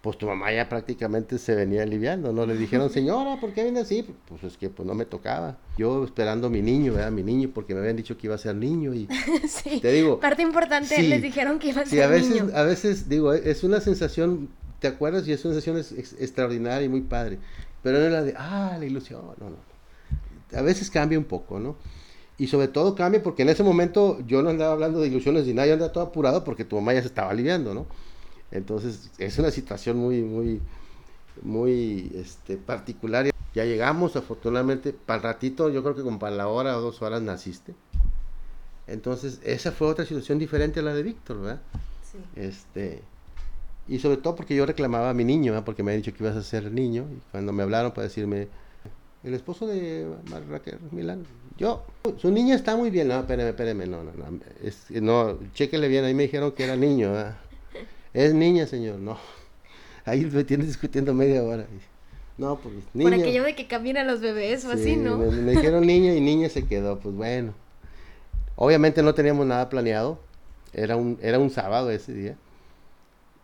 S2: Pues tu mamá ya prácticamente se venía aliviando, ¿no? Le dijeron, señora, ¿por qué viene así? Pues es que pues no me tocaba. Yo esperando a mi niño, ¿verdad? Mi niño, porque me habían dicho que iba a ser niño y
S1: sí, te digo... Parte importante, les dijeron que iba a ser
S2: sí, a veces, a veces, digo, es una sensación, ¿te acuerdas? Y es una sensación extraordinaria y muy padre. Pero no es la de, ah, la ilusión, no, no a veces cambia un poco, ¿no? Y sobre todo cambia porque en ese momento yo no andaba hablando de ilusiones ni nada, yo andaba todo apurado porque tu mamá ya se estaba aliviando, ¿no? Entonces es una situación muy, muy, muy este, particular. Ya llegamos, afortunadamente, para el ratito, yo creo que como para la hora o dos horas naciste. Entonces, esa fue otra situación diferente a la de Víctor, ¿verdad? Sí. Este, y sobre todo porque yo reclamaba a mi niño, ¿verdad? porque me habían dicho que ibas a ser niño. Y cuando me hablaron para decirme, el esposo de Raquel Milán, yo, su niña está muy bien, no, espéreme, espéreme, no, no, no, es, no, chéquele bien, ahí me dijeron que era niño, es niña, señor, no, ahí me tienes discutiendo media hora, no, pues
S1: niña. Por aquello de que caminan los bebés o así, ¿no?
S2: Me, dijeron niña y niña se quedó, pues bueno, obviamente no teníamos nada planeado, Era un, era un sábado ese día.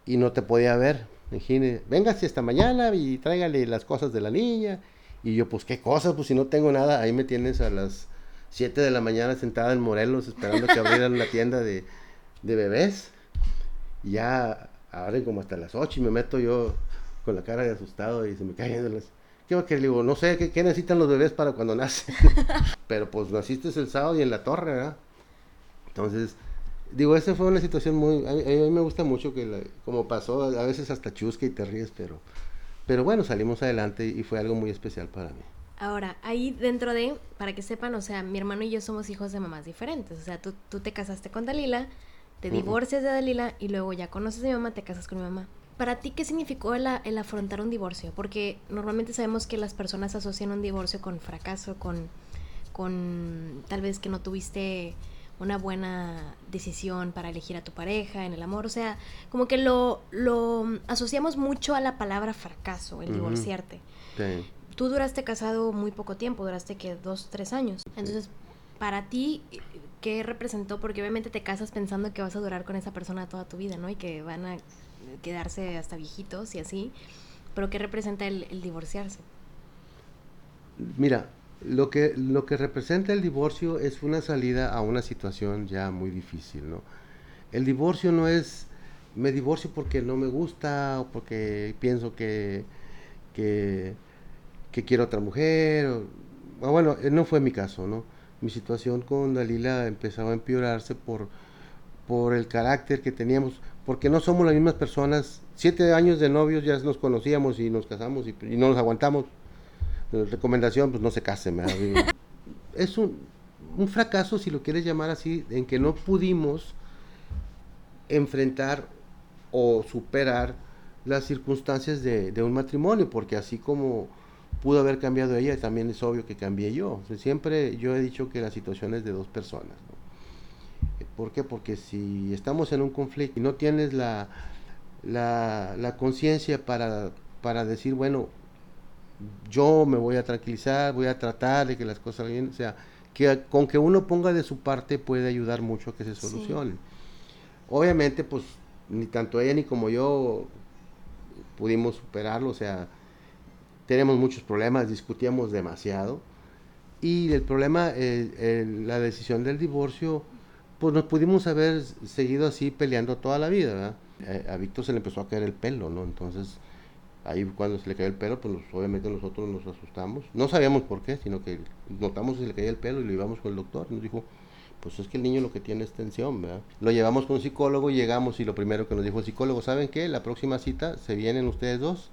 S2: Y no te podía ver. Imagínate, véngase esta mañana y tráigale las cosas de la niña. Y yo, pues, ¿qué cosas? Pues si no tengo nada, ahí me tienes a las 7 de la mañana sentada en Morelos esperando que abrieran la tienda de, de bebés. Y ya abren como hasta las 8 y me meto yo con la cara de asustado y se me caen de las... ¿Qué va a querer? Le digo, no sé, ¿qué, ¿qué, necesitan los bebés para cuando nacen? Pero pues naciste el sábado y en la torre, ¿verdad? Entonces, digo, esa fue una situación muy... A mí, a mí me gusta mucho que, la, como pasó, a veces hasta chusca y te ríes, pero... Pero bueno, salimos adelante y fue algo muy especial para mí.
S1: Ahora, ahí dentro de, para que sepan, o sea, mi hermano y yo somos hijos de mamás diferentes. O sea, tú, tú te casaste con Dalila, te divorcias de Dalila y luego ya conoces a mi mamá, te casas con mi mamá. Para ti, ¿qué significó el, el, afrontar un divorcio? Porque normalmente sabemos que las personas asocian un divorcio con fracaso, con, con tal vez que no tuviste una buena decisión para elegir a tu pareja en el amor. O sea, como que lo, lo asociamos mucho a la palabra fracaso, el uh -huh. divorciarte.
S2: Sí.
S1: Tú duraste casado muy poco tiempo, duraste que dos, tres años. Entonces, para ti, ¿qué representó? Porque obviamente te casas pensando que vas a durar con esa persona toda tu vida, ¿no? Y que van a quedarse hasta viejitos y así. Pero ¿qué representa el, el divorciarse?
S2: Mira, lo que, lo que representa el divorcio es una salida a una situación ya muy difícil, ¿no? El divorcio no es, me divorcio porque no me gusta o porque pienso que, que, que quiero otra mujer. Bueno, no fue mi caso, ¿no? Mi situación con Dalila empezaba a empeorarse por, por el carácter que teníamos, porque no somos las mismas personas. Siete años de novios ya nos conocíamos y nos casamos y no nos aguantamos recomendación, pues no se casen. es un, un, fracaso, si lo quieres llamar así, en que no pudimos enfrentar o superar las circunstancias de, de, un matrimonio, porque así como pudo haber cambiado ella, también es obvio que cambié yo. O sea, siempre yo he dicho que la situación es de dos personas. ¿no? ¿Por qué? Porque si estamos en un conflicto y no tienes la, la, la conciencia para, para decir, bueno, yo me voy a tranquilizar, voy a tratar de que las cosas bien, o sea, que con que uno ponga de su parte puede ayudar mucho a que se solucione. Sí. Obviamente, pues ni tanto ella ni como yo pudimos superarlo, o sea, tenemos muchos problemas, discutíamos demasiado y el problema, eh, eh, la decisión del divorcio, pues nos pudimos haber seguido así peleando toda la vida, ¿verdad? Eh, a Víctor se le empezó a caer el pelo, ¿no? Entonces, ahí cuando se le cayó el pelo, pues obviamente nosotros nos asustamos. No sabíamos por qué, sino que notamos que se le caía el pelo y lo íbamos con el doctor. Nos dijo, pues es que el niño lo que tiene es tensión, ¿verdad? Lo llevamos con un psicólogo, llegamos y lo primero que nos dijo el psicólogo, ¿saben qué? La próxima cita se vienen ustedes dos.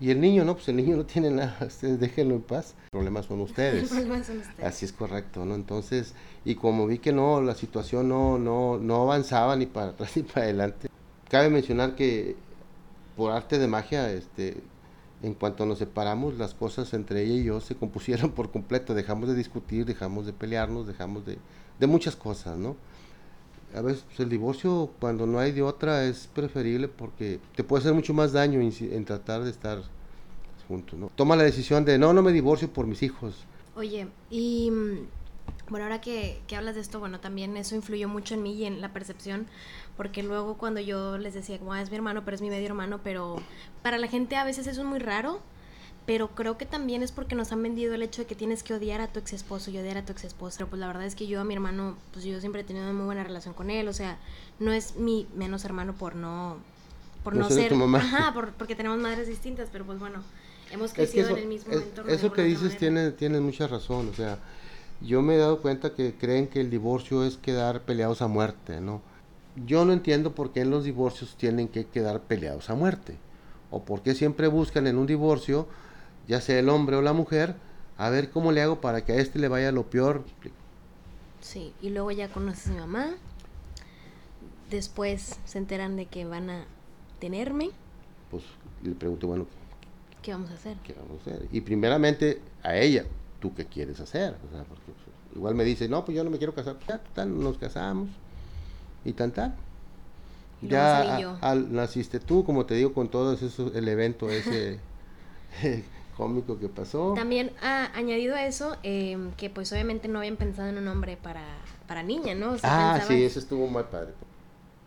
S2: Y el niño, no, pues el niño no tiene nada, ustedes déjenlo en paz. Los problemas son ustedes.
S1: problemas son ustedes.
S2: Así es correcto, ¿no? Entonces, y como vi que no, la situación no, no, no avanzaba ni para atrás ni para adelante. Cabe mencionar que por arte de magia, este, en cuanto nos separamos, las cosas entre ella y yo se compusieron por completo. Dejamos de discutir, dejamos de pelearnos, dejamos de, de muchas cosas, ¿no? A veces pues, el divorcio, cuando no hay de otra, es preferible porque te puede hacer mucho más daño en, en tratar de estar juntos, ¿no? Toma la decisión de, no, no me divorcio por mis hijos.
S1: Oye, y bueno, ahora que, que, hablas de esto, bueno, también eso influyó mucho en mí y en la percepción, porque luego cuando yo les decía, como, ah, es mi hermano, pero es mi medio hermano, pero para la gente a veces eso es muy raro, pero creo que también es porque nos han vendido el hecho de que tienes que odiar a tu ex esposo y odiar a tu ex esposa. Pero pues la verdad es que yo a mi hermano, pues yo siempre he tenido una muy buena relación con él, o sea, no es mi menos hermano por no, por no,
S2: no
S1: ser,
S2: tu mamá.
S1: ajá, por, porque tenemos madres distintas, pero pues bueno, hemos crecido
S2: es que eso,
S1: en el mismo
S2: es,
S1: entorno.
S2: Eso que dices tiene, tiene mucha razón, o sea, yo me he dado cuenta que creen que el divorcio es quedar peleados a muerte, ¿no? Yo no entiendo por qué en los divorcios tienen que quedar peleados a muerte. O por qué siempre buscan en un divorcio, ya sea el hombre o la mujer, a ver cómo le hago para que a este le vaya lo peor.
S1: Sí, y luego ya conoces a mi mamá. Después se enteran de que van a tenerme.
S2: Pues le pregunto, bueno,
S1: ¿qué vamos a hacer?
S2: ¿Qué vamos a hacer? Y primeramente a ella, ¿tú qué quieres hacer? O sea, porque pues, igual me dice, no, pues yo no me quiero casar. Ya, tal, nos casamos y tan tal. Ya. A, naciste tú, como te digo, con todo eso, el evento ese cómico que pasó.
S1: También ah, añadido a eso, eh, que pues obviamente no habían pensado en un hombre para, para niña, ¿no? O
S2: sea, ah, sí, eso estuvo muy padre.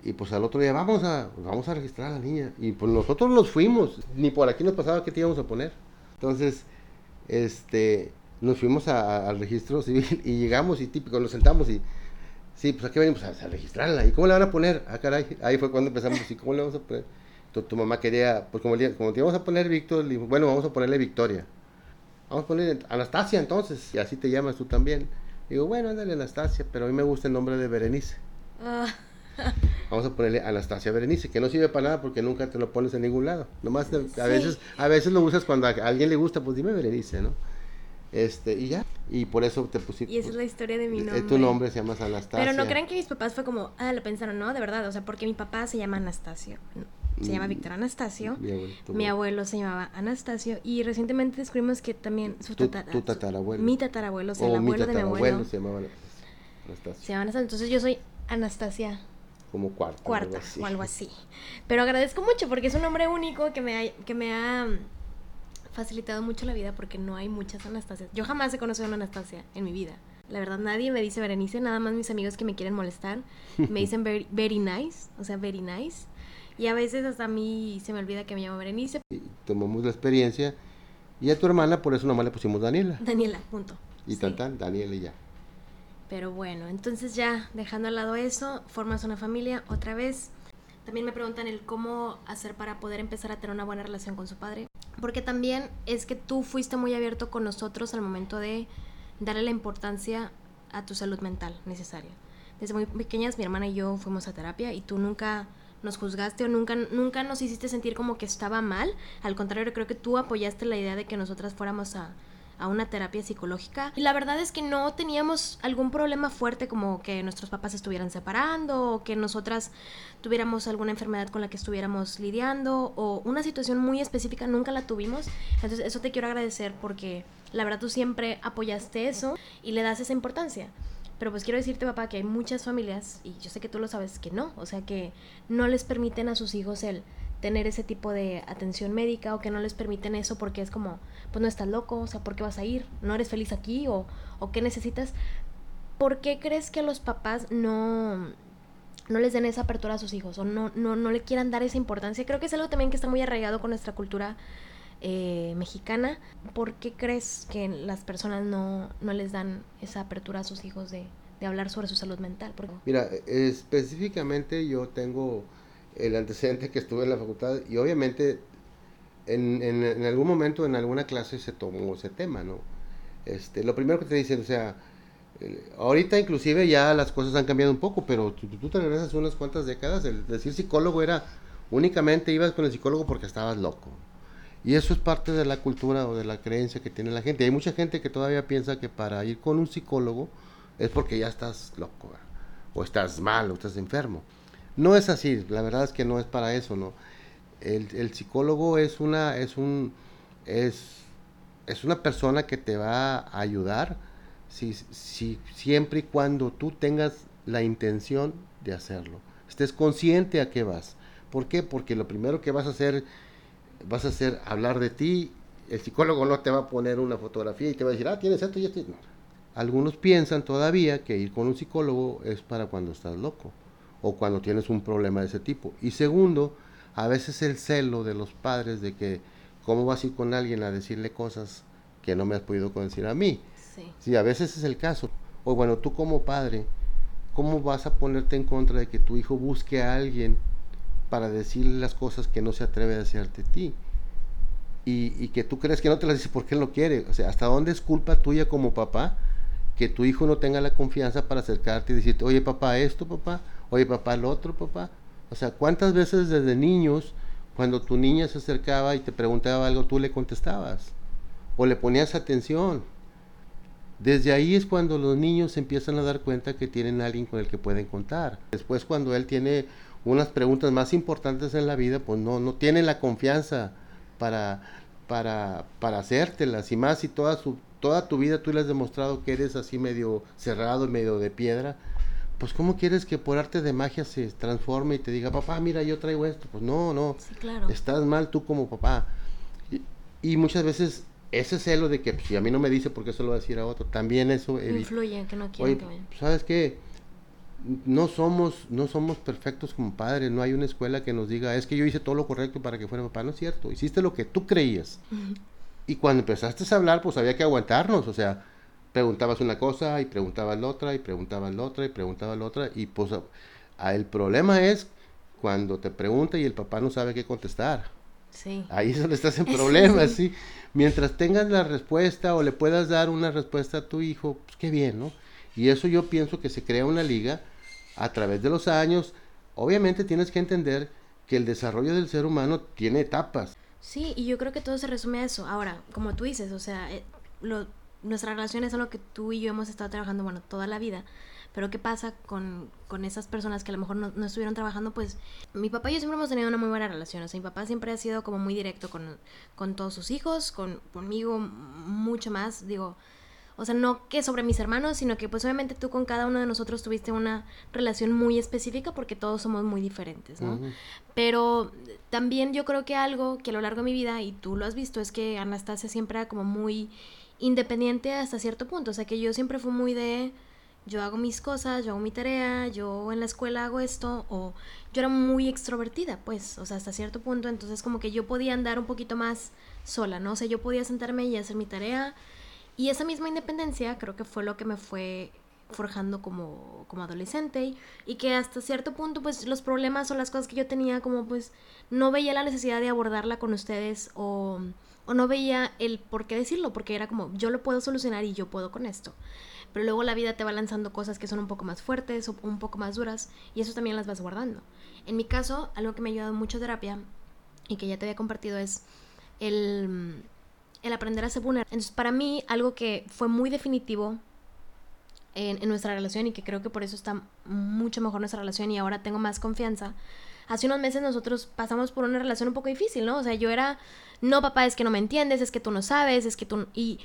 S2: Y pues al otro día, vamos a, vamos a registrar a la niña. Y pues nosotros nos fuimos, ni por aquí nos pasaba qué te íbamos a poner. Entonces, este, nos fuimos al registro civil y llegamos y típico, nos sentamos y, sí, pues aquí venimos a, registrarla. ¿Y cómo le van a poner? Ah, caray, ahí fue cuando empezamos, ¿y cómo le vamos a poner? Tu, mamá quería, pues como, como te íbamos a poner Víctor, le dijo, bueno, vamos a ponerle Victoria. Vamos a poner Anastasia entonces, y así te llamas tú también. Digo, bueno, ándale Anastasia, pero a mí me gusta el nombre de Berenice. Ah. Vamos a ponerle Anastasia Berenice, que no sirve para nada porque nunca te lo pones en ningún lado. Nomás a veces a veces lo usas cuando a alguien le gusta, pues dime Berenice, ¿no? Este, y ya. Y por eso te pusiste.
S1: Y esa es la historia de mi nombre.
S2: Tu nombre se llama Anastasia.
S1: Pero no crean que mis papás fue como, ah, lo pensaron, no, de verdad. O sea, porque mi papá se llama Anastasio. Se llama mm, Víctor Anastasio. Mi abuelo, se llamaba Anastasio. Y recientemente descubrimos que también su
S2: tatarabuelo.
S1: Mi tatarabuelo, o sea, el abuelo de mi abuelo.
S2: se llamaba Anastasia.
S1: Se llama Anastasia. Entonces yo soy Anastasia
S2: como cuarta.
S1: Cuarta o algo así. Pero agradezco mucho porque es un nombre único que me ha, que me ha facilitado mucho la vida porque no hay muchas Anastasias. Yo jamás he conocido a una Anastasia en mi vida. La verdad, nadie me dice Berenice, nada más mis amigos que me quieren molestar me dicen very, very nice, o sea, very nice. Y a veces hasta a mí se me olvida que me llamo Berenice.
S2: Y tomamos la experiencia y a tu hermana por eso nomás le pusimos Daniela.
S1: Daniela, punto.
S2: Y tan tan, Daniela y ya.
S1: Pero bueno, entonces ya dejando al lado eso, formas una familia otra vez. También me preguntan el cómo hacer para poder empezar a tener una buena relación con su padre. Porque también es que tú fuiste muy abierto con nosotros al momento de darle la importancia a tu salud mental necesaria. Desde muy pequeñas mi hermana y yo fuimos a terapia y tú nunca nos juzgaste o nunca, nunca nos hiciste sentir como que estaba mal. Al contrario, creo que tú apoyaste la idea de que nosotras fuéramos a, a una terapia psicológica. Y la verdad es que no teníamos algún problema fuerte como que nuestros papás estuvieran separando o que nosotras tuviéramos alguna enfermedad con la que estuviéramos lidiando o una situación muy específica nunca la tuvimos. Entonces eso te quiero agradecer porque la verdad tú siempre apoyaste eso y le das esa importancia. Pero pues quiero decirte, papá, que hay muchas familias, y yo sé que tú lo sabes, que no. O sea, que no les permiten a sus hijos el tener ese tipo de atención médica o que no les permiten eso porque es como, pues no estás loco, o sea, ¿por qué vas a ir? ¿No eres feliz aquí? ¿O, o qué necesitas? ¿Por qué crees que los papás no, no les den esa apertura a sus hijos o no, no, no le quieran dar esa importancia? Creo que es algo también que está muy arraigado con nuestra cultura eh, mexicana. ¿Por qué crees que las personas no, no les dan esa apertura a sus hijos de, de hablar sobre su salud mental?
S2: Mira, específicamente yo tengo el antecedente que estuve en la facultad y obviamente en, en, algún momento en alguna clase se tomó ese tema, ¿no? Este, lo primero que te dicen, o sea, ahorita inclusive ya las cosas han cambiado un poco, pero tú, tú te regresas unas cuantas décadas, el decir psicólogo era únicamente ibas con el psicólogo porque estabas loco. Y eso es parte de la cultura o de la creencia que tiene la gente. Hay mucha gente que todavía piensa que para ir con un psicólogo es porque ya estás loco, o estás mal, o estás enfermo. No es así, la verdad es que no es para eso, ¿no? El, psicólogo es una, es un, es, es una persona que te va a ayudar si, si, siempre y cuando tú tengas la intención de hacerlo. Estés consciente a qué vas. ¿Por qué? Porque lo primero que vas a hacer, vas a hacer hablar de ti. El psicólogo no te va a poner una fotografía y te va a decir, ah, tienes esto y esto. No. Algunos piensan todavía que ir con un psicólogo es para cuando estás loco o cuando tienes un problema de ese tipo. Y segundo, a veces el celo de los padres de que, ¿cómo vas a ir con alguien a decirle cosas que no me has podido decir a mí? Sí. sí, a veces es el caso. O bueno, tú como padre, ¿cómo vas a ponerte en contra de que tu hijo busque a alguien para decirle las cosas que no se atreve a decirte a ti? Y, y, que tú crees que no te las dice porque él no quiere. O sea, ¿hasta dónde es culpa tuya como papá que tu hijo no tenga la confianza para acercarte y decirte, oye papá, esto papá, oye papá, el otro papá. O sea, ¿cuántas veces desde niños, cuando tu niña se acercaba y te preguntaba algo, tú le contestabas? O le ponías atención. Desde ahí es cuando los niños empiezan a dar cuenta que tienen alguien con el que pueden contar. Después cuando él tiene unas preguntas más importantes en la vida, pues no, no tiene la confianza para, para, para hacértelas. Y más si toda, su, toda tu vida tú le has demostrado que eres así medio cerrado, medio de piedra, pues ¿cómo quieres que por arte de magia se transforme y te diga, papá, mira, yo traigo esto? Pues no, no,
S1: claro.
S2: estás mal tú como papá. Y, muchas veces ese celo de que pues, si a mí no me dice, ¿por qué se lo va a decir a otro? También eso
S1: influye, que no quieren que
S2: ¿Sabes qué? no somos, no somos perfectos como padres, no hay una escuela que nos diga, es que yo hice todo lo correcto para que fuera papá, no es cierto, hiciste lo que tú creías. Y cuando empezaste a hablar, pues había que aguantarnos, o sea, preguntabas una cosa y preguntabas la otra y preguntabas la otra y preguntabas la otra y pues el problema es cuando te pregunta y el papá no sabe qué contestar. Sí. Ahí es donde estás en problemas, sí. Mientras tengas la respuesta o le puedas dar una respuesta a tu hijo, pues qué bien, ¿no? Y eso yo pienso que se crea una liga a través de los años. Obviamente tienes que entender que el desarrollo del ser humano tiene etapas.
S1: Sí, y yo creo que todo se resume a eso. Ahora, como tú dices, o sea, eh, lo, nuestra relación es algo que tú y yo hemos estado trabajando, bueno, toda la vida. Pero ¿qué pasa con, con esas personas que a lo mejor no, estuvieron trabajando? Pues mi papá y yo siempre hemos tenido una muy buena relación. O sea, mi papá siempre ha sido como muy directo con, con todos sus hijos, con, conmigo mucho más. Digo, o sea, no que sobre mis hermanos, sino que pues obviamente tú con cada uno de nosotros tuviste una relación muy específica porque todos somos muy diferentes, ¿no? Pero también yo creo que algo que a lo largo de mi vida, y tú lo has visto, es que Anastasia siempre era como muy independiente hasta cierto punto. O sea, que yo siempre fui muy de yo hago mis cosas, yo hago mi tarea, yo en la escuela hago esto, o yo era muy extrovertida, pues, o sea, hasta cierto punto, entonces como que yo podía andar un poquito más sola, ¿no? O sea, yo podía sentarme y hacer mi tarea, y esa misma independencia creo que fue lo que me fue forjando como, como adolescente y, que hasta cierto punto pues los problemas o las cosas que yo tenía como pues no veía la necesidad de abordarla con ustedes o, o no veía el por qué decirlo porque era como yo lo puedo solucionar y yo puedo con esto pero luego la vida te va lanzando cosas que son un poco más fuertes o un poco más duras y eso también las vas guardando en mi caso algo que me ha ayudado mucho terapia y que ya te había compartido es el el aprender a ser. Entonces, para mí, algo que fue muy definitivo en, nuestra relación y que creo que por eso está mucho mejor nuestra relación y ahora tengo más confianza. Hace unos meses nosotros pasamos por una relación un poco difícil, ¿no? O sea, yo era, no papá, es que no me entiendes, es que tú no sabes, es que tú... Y,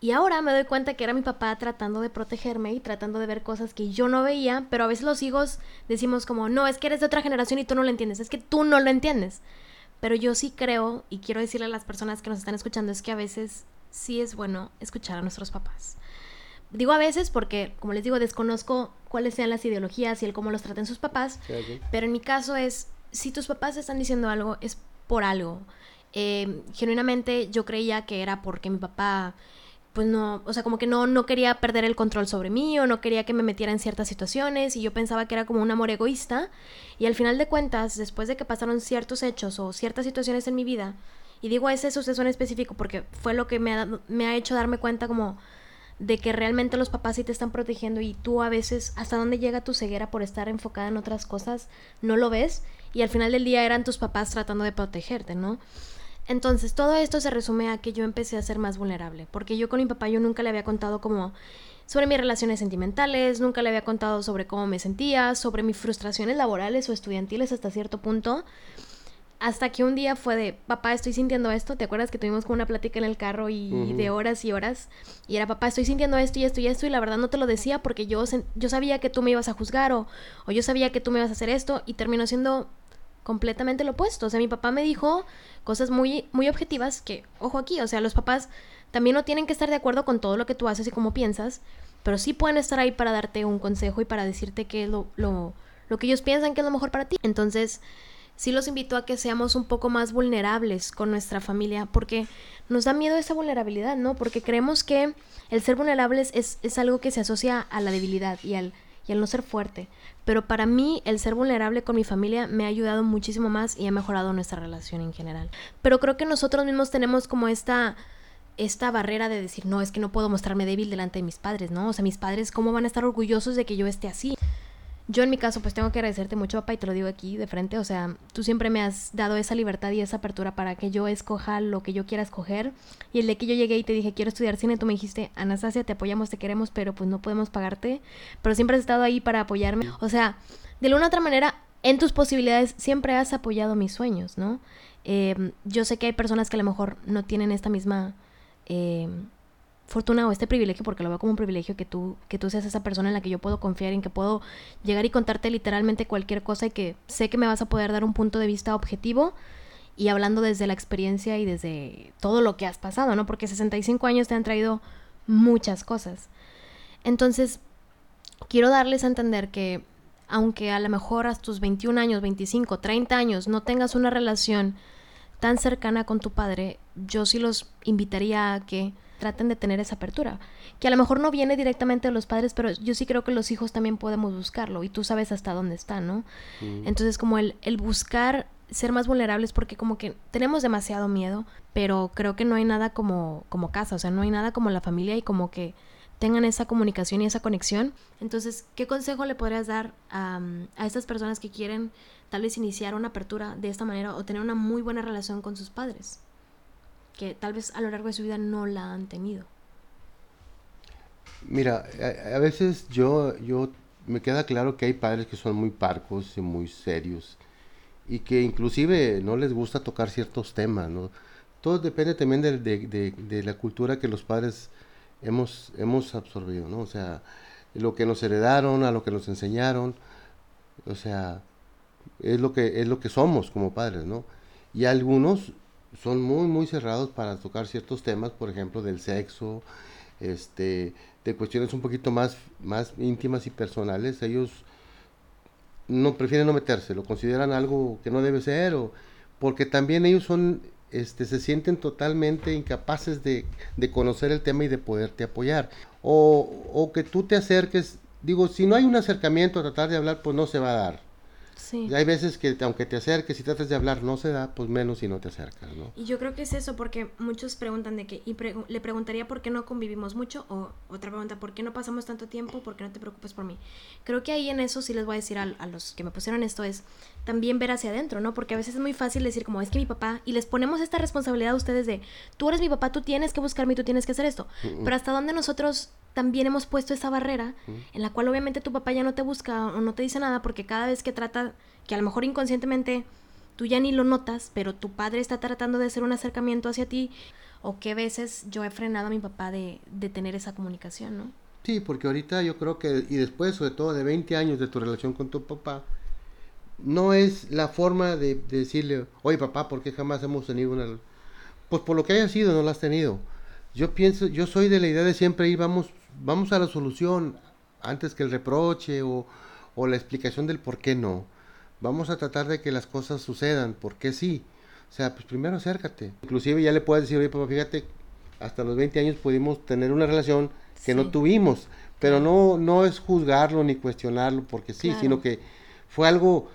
S1: y ahora me doy cuenta que era mi papá tratando de protegerme y tratando de ver cosas que yo no veía, pero a veces los hijos decimos como, no, es que eres de otra generación y tú no lo entiendes, es que tú no lo entiendes. Pero yo sí creo, y quiero decirle a las personas que nos están escuchando, es que a veces sí es bueno escuchar a nuestros papás. Digo a veces porque, como les digo, desconozco cuáles sean las ideologías y el cómo los traten sus papás, pero en mi caso es, si tus papás están diciendo algo, es por algo. Eh, genuinamente yo creía que era porque mi papá pues no, o sea, como que no, no quería perder el control sobre mí o no quería que me metiera en ciertas situaciones y yo pensaba que era como un amor egoísta y al final de cuentas, después de que pasaron ciertos hechos o ciertas situaciones en mi vida, y digo ese suceso en específico porque fue lo que me ha, me ha hecho darme cuenta como de que realmente los papás sí te están protegiendo y tú a veces hasta dónde llega tu ceguera por estar enfocada en otras cosas, no lo ves y al final del día eran tus papás tratando de protegerte, ¿no? Entonces, todo esto se resume a que yo empecé a ser más vulnerable, porque yo con mi papá yo nunca le había contado como sobre mis relaciones sentimentales, nunca le había contado sobre cómo me sentía, sobre mis frustraciones laborales o estudiantiles hasta cierto punto. Hasta que un día fue de, papá, estoy sintiendo esto. ¿Te acuerdas que tuvimos como una plática en el carro y de horas y horas? Y era, papá, estoy sintiendo esto y esto y esto. Y la verdad no te lo decía porque yo, yo sabía que tú me ibas a juzgar o, o yo sabía que tú me ibas a hacer esto. Y terminó siendo completamente lo opuesto. O sea, mi papá me dijo cosas muy, muy objetivas que, ojo aquí, o sea, los papás también no tienen que estar de acuerdo con todo lo que tú haces y cómo piensas, pero sí pueden estar ahí para darte un consejo y para decirte qué es lo, lo, lo que ellos piensan que es lo mejor para ti. Entonces, sí los invito a que seamos un poco más vulnerables con nuestra familia, porque nos da miedo esa vulnerabilidad, ¿no? Porque creemos que el ser vulnerables es, es algo que se asocia a la debilidad y al, y al no ser fuerte. Pero para mí el ser vulnerable con mi familia me ha ayudado muchísimo más y ha mejorado nuestra relación en general. Pero creo que nosotros mismos tenemos como esta esta barrera de decir, no, es que no puedo mostrarme débil delante de mis padres, ¿no? O sea, mis padres, ¿cómo van a estar orgullosos de que yo esté así? Yo en mi caso pues tengo que agradecerte mucho, papá, y te lo digo aquí de frente, o sea, tú siempre me has dado esa libertad y esa apertura para que yo escoja lo que yo quiera escoger. Y el de que yo llegué y te dije, quiero estudiar cine, tú me dijiste, Anastasia, te apoyamos, te queremos, pero pues no podemos pagarte. Pero siempre has estado ahí para apoyarme. O sea, de una u otra manera, en tus posibilidades siempre has apoyado mis sueños, ¿no? Eh, yo sé que hay personas que a lo mejor no tienen esta misma... Eh, fortuna o este privilegio, porque lo veo como un privilegio que tú, que tú seas esa persona en la que yo puedo confiar, en que puedo llegar y contarte literalmente cualquier cosa y que sé que me vas a poder dar un punto de vista objetivo y hablando desde la experiencia y desde todo lo que has pasado, ¿no? Porque 65 años te han traído muchas cosas. Entonces, quiero darles a entender que aunque a lo mejor a tus 21 años, 25, 30 años no tengas una relación tan cercana con tu padre, yo sí los invitaría a que traten de tener esa apertura, que a lo mejor no viene directamente de los padres, pero yo sí creo que los hijos también podemos buscarlo y tú sabes hasta dónde está, ¿no? Mm. Entonces como el, el buscar ser más vulnerables porque como que tenemos demasiado miedo, pero creo que no hay nada como, como casa, o sea, no hay nada como la familia y como que tengan esa comunicación y esa conexión. Entonces, ¿qué consejo le podrías dar a, a estas personas que quieren tal vez iniciar una apertura de esta manera o tener una muy buena relación con sus padres? Que tal vez a lo largo de su vida no la han tenido.
S2: Mira, a, veces yo, yo me queda claro que hay padres que son muy parcos y muy serios y que inclusive no les gusta tocar ciertos temas, ¿no? Todo depende también de, de, de la cultura que los padres hemos, hemos absorbido, ¿no? O sea, lo que nos heredaron, a lo que nos enseñaron, o sea, es lo que, es lo que somos como padres, ¿no? Y algunos son muy, muy cerrados para tocar ciertos temas, por ejemplo, del sexo, este, de cuestiones un poquito más, más íntimas y personales. Ellos no prefieren no meterse, lo consideran algo que no debe ser, o porque también ellos son este, se sienten totalmente incapaces de, conocer el tema y de poderte apoyar. O, o, que tú te acerques, digo, si no hay un acercamiento a tratar de hablar, pues no se va a dar. Y hay veces que aunque te acerques y trates de hablar no se da, pues menos si no te acercas, ¿no?
S1: Y yo creo que es eso, porque muchos preguntan de que, y le preguntaría por qué no convivimos mucho, o otra pregunta, ¿por qué no pasamos tanto tiempo? ¿Por qué no te preocupes por mí? Creo que ahí en eso sí les voy a decir a, a los que me pusieron esto es también ver hacia adentro, ¿no? Porque a veces es muy fácil decir como, es que mi papá, y les ponemos esta responsabilidad a ustedes de, tú eres mi papá, tú tienes que buscarme y tú tienes que hacer esto. Pero hasta dónde nosotros también hemos puesto esa barrera en la cual obviamente tu papá ya no te busca o no te dice nada porque cada vez que trata, que a lo mejor inconscientemente tú ya ni lo notas, pero tu padre está tratando de hacer un acercamiento hacia ti, o qué veces yo he frenado a mi papá de, de tener esa comunicación, ¿no?
S2: Sí, porque ahorita yo creo que, y después sobre todo de 20 años de tu relación con tu papá, no es la forma de, de decirle, oye papá, ¿por qué jamás hemos tenido una... Pues por lo que haya sido, no la has tenido. Yo pienso, yo soy de la idea de siempre ir, vamos vamos a la solución antes que el reproche o, la explicación del por qué no. Vamos a tratar de que las cosas sucedan, porque sí. O sea, pues primero acércate. Inclusive ya le puedes decir, oye, papá, fíjate, hasta los 20 años pudimos tener una relación que no tuvimos, pero no, no es juzgarlo ni cuestionarlo porque sí, sino que fue algo,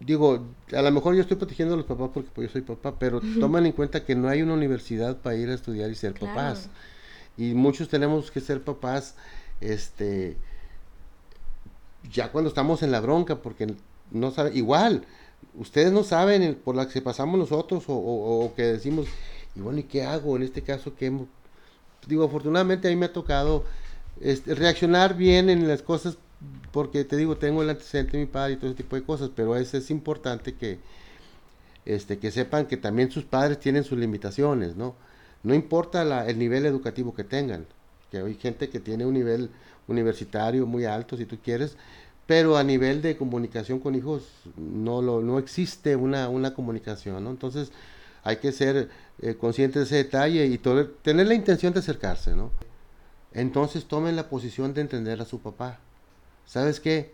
S2: digo, a lo mejor yo estoy protegiendo a los papás porque pues, yo soy papá, pero toman en cuenta que no hay una universidad para ir a estudiar y ser papás. Y muchos tenemos que ser papás, este, ya cuando estamos en la bronca, porque no saben, igual, ustedes no saben por la que pasamos nosotros o, que decimos, y bueno, ¿y qué hago en este caso? que Digo, afortunadamente a mí me ha tocado este, reaccionar bien en las cosas, porque te digo, tengo el antecedente de mi padre y todo ese tipo de cosas, pero es, es importante que, este, que sepan que también sus padres tienen sus limitaciones, ¿no? No importa el nivel educativo que tengan, que hay gente que tiene un nivel universitario muy alto, si tú quieres, pero a nivel de comunicación con hijos no, lo, no existe una, una comunicación, ¿no? Entonces hay que ser eh, conscientes de ese detalle y tener la intención de acercarse, ¿no? Entonces tomen la posición de entender a su papá. ¿Sabes qué?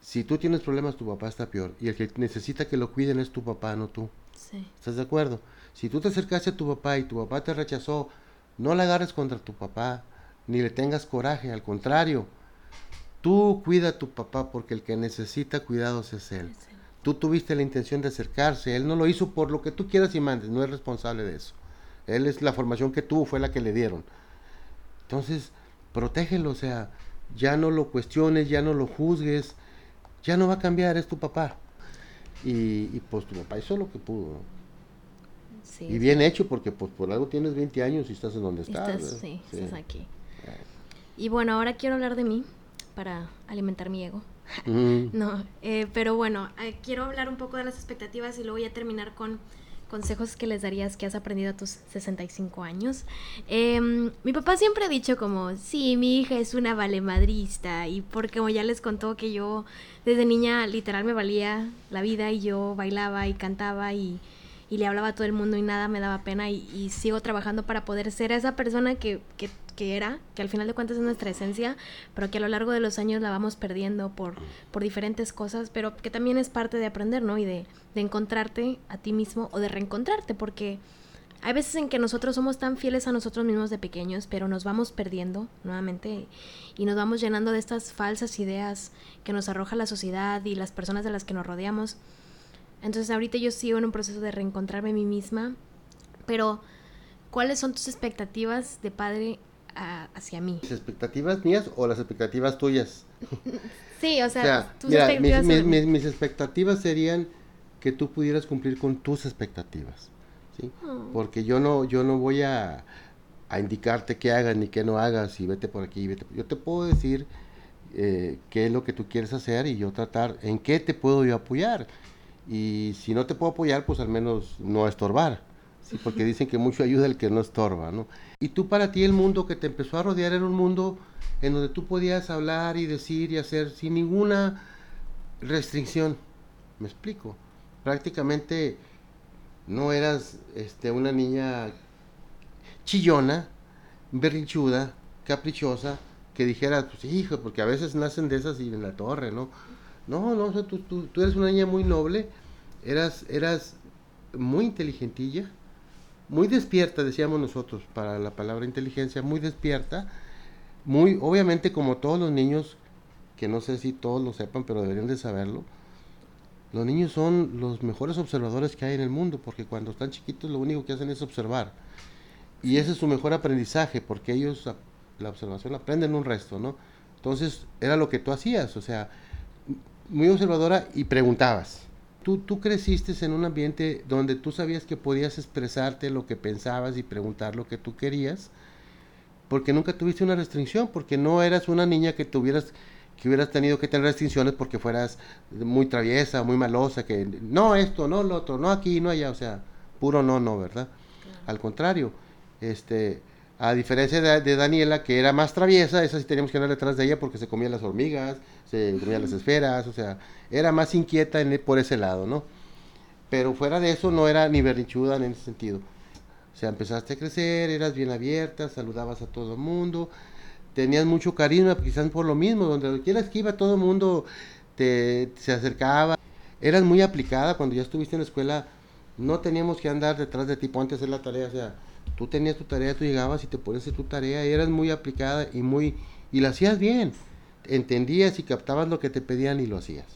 S2: Si tú tienes problemas, tu papá está peor. Y el que necesita que lo cuiden es tu papá, no tú. Sí. ¿Estás de acuerdo? Si tú te acercaste a tu papá y tu papá te rechazó, no la agarres contra tu papá, ni le tengas coraje, al contrario, tú cuida a tu papá porque el que necesita cuidados es él. Tú tuviste la intención de acercarse, él no lo hizo por lo que tú quieras y mandes, no es responsable de eso. Él es la formación que tuvo, fue la que le dieron. Entonces, protégelo, o sea, ya no lo cuestiones, ya no lo juzgues, ya no va a cambiar, es tu papá. Y, y pues tu papá hizo lo que pudo. ¿no? y bien hecho, porque pues por algo tienes 20 años y estás en donde estás.
S1: sí, estás aquí. Y bueno, ahora quiero hablar de mí para alimentar mi ego. no, eh, pero bueno, eh, quiero hablar un poco de las expectativas y luego ya terminar con consejos que les darías que has aprendido a tus 65 años. Em, mi papá siempre ha dicho como, sí, mi hija es una valemadrista y porque como ya les contó que yo desde niña literal me valía la vida y yo bailaba y cantaba y y le hablaba a todo el mundo y nada me daba pena y, sigo trabajando para poder ser esa persona que, que era, que al final de cuentas es nuestra esencia, pero que a lo largo de los años la vamos perdiendo por, por diferentes cosas, pero que también es parte de aprender, ¿no? Y de, de encontrarte a ti mismo o de reencontrarte, porque hay veces en que nosotros somos tan fieles a nosotros mismos de pequeños, pero nos vamos perdiendo nuevamente y nos vamos llenando de estas falsas ideas que nos arroja la sociedad y las personas de las que nos rodeamos. Entonces ahorita yo sigo en un proceso de reencontrarme a mí misma, pero ¿cuáles son tus expectativas de padre hacia mí?
S2: ¿Las expectativas mías o las expectativas tuyas?
S1: sí, o sea,
S2: tus expectativas mis, mis expectativas serían que tú pudieras cumplir con tus expectativas Oh. Porque yo no, yo no voy a, indicarte qué hagas ni qué no hagas y vete por aquí, vete. Yo te puedo decir eh, qué es lo que tú quieres hacer y yo tratar en qué te puedo yo apoyar. Y si no te puedo apoyar, pues al menos no estorbar. ¿Sí? Porque dicen que mucho ayuda el que no estorba, ¿no? Y tú para ti el mundo que te empezó a rodear era un mundo en donde tú podías hablar y decir y hacer sin ninguna restricción. ¿Me explico? Prácticamente no eras este, una niña chillona, berrinchuda, caprichosa, que dijera, pues hijo, porque a veces nacen de esas y en la torre, ¿no? No, no, tú, tú, eres una niña muy noble, eras, eras muy inteligentilla, muy despierta, decíamos nosotros, para la palabra inteligencia, muy despierta, muy, obviamente como todos los niños, que no sé si todos lo sepan, pero deberían de saberlo, los niños son los mejores observadores que hay en el mundo, porque cuando están chiquitos lo único que hacen es observar. Y ese es su mejor aprendizaje, porque ellos la observación aprenden un resto, ¿no? Entonces era lo que tú hacías, o sea, muy observadora y preguntabas. Tú, tú creciste en un ambiente donde tú sabías que podías expresarte lo que pensabas y preguntar lo que tú querías, porque nunca tuviste una restricción, porque no eras una niña que tuvieras que hubieras tenido que tener restricciones porque fueras muy traviesa, muy malosa, que no esto, no lo otro, no aquí, no allá, o sea, puro no, no, ¿verdad? Al contrario, este, a diferencia de, Daniela, que era más traviesa, esa sí teníamos que andar detrás de ella porque se comía las hormigas, se comía las esferas, o sea, era más inquieta en, por ese lado, ¿no? Pero fuera de eso no era ni berrinchuda en ese sentido. O sea, empezaste a crecer, eras bien abierta, saludabas a todo el mundo, tenías mucho carisma, quizás por lo mismo, donde quieras que iba todo el mundo te, se acercaba. Eras muy aplicada cuando ya estuviste en la escuela, no teníamos que andar detrás de ti, ponte a hacer la tarea, o sea, tú tenías tu tarea, tú llegabas y te ponías tu tarea, eras muy aplicada y muy y la hacías bien. Entendías y captabas lo que te pedían y lo hacías.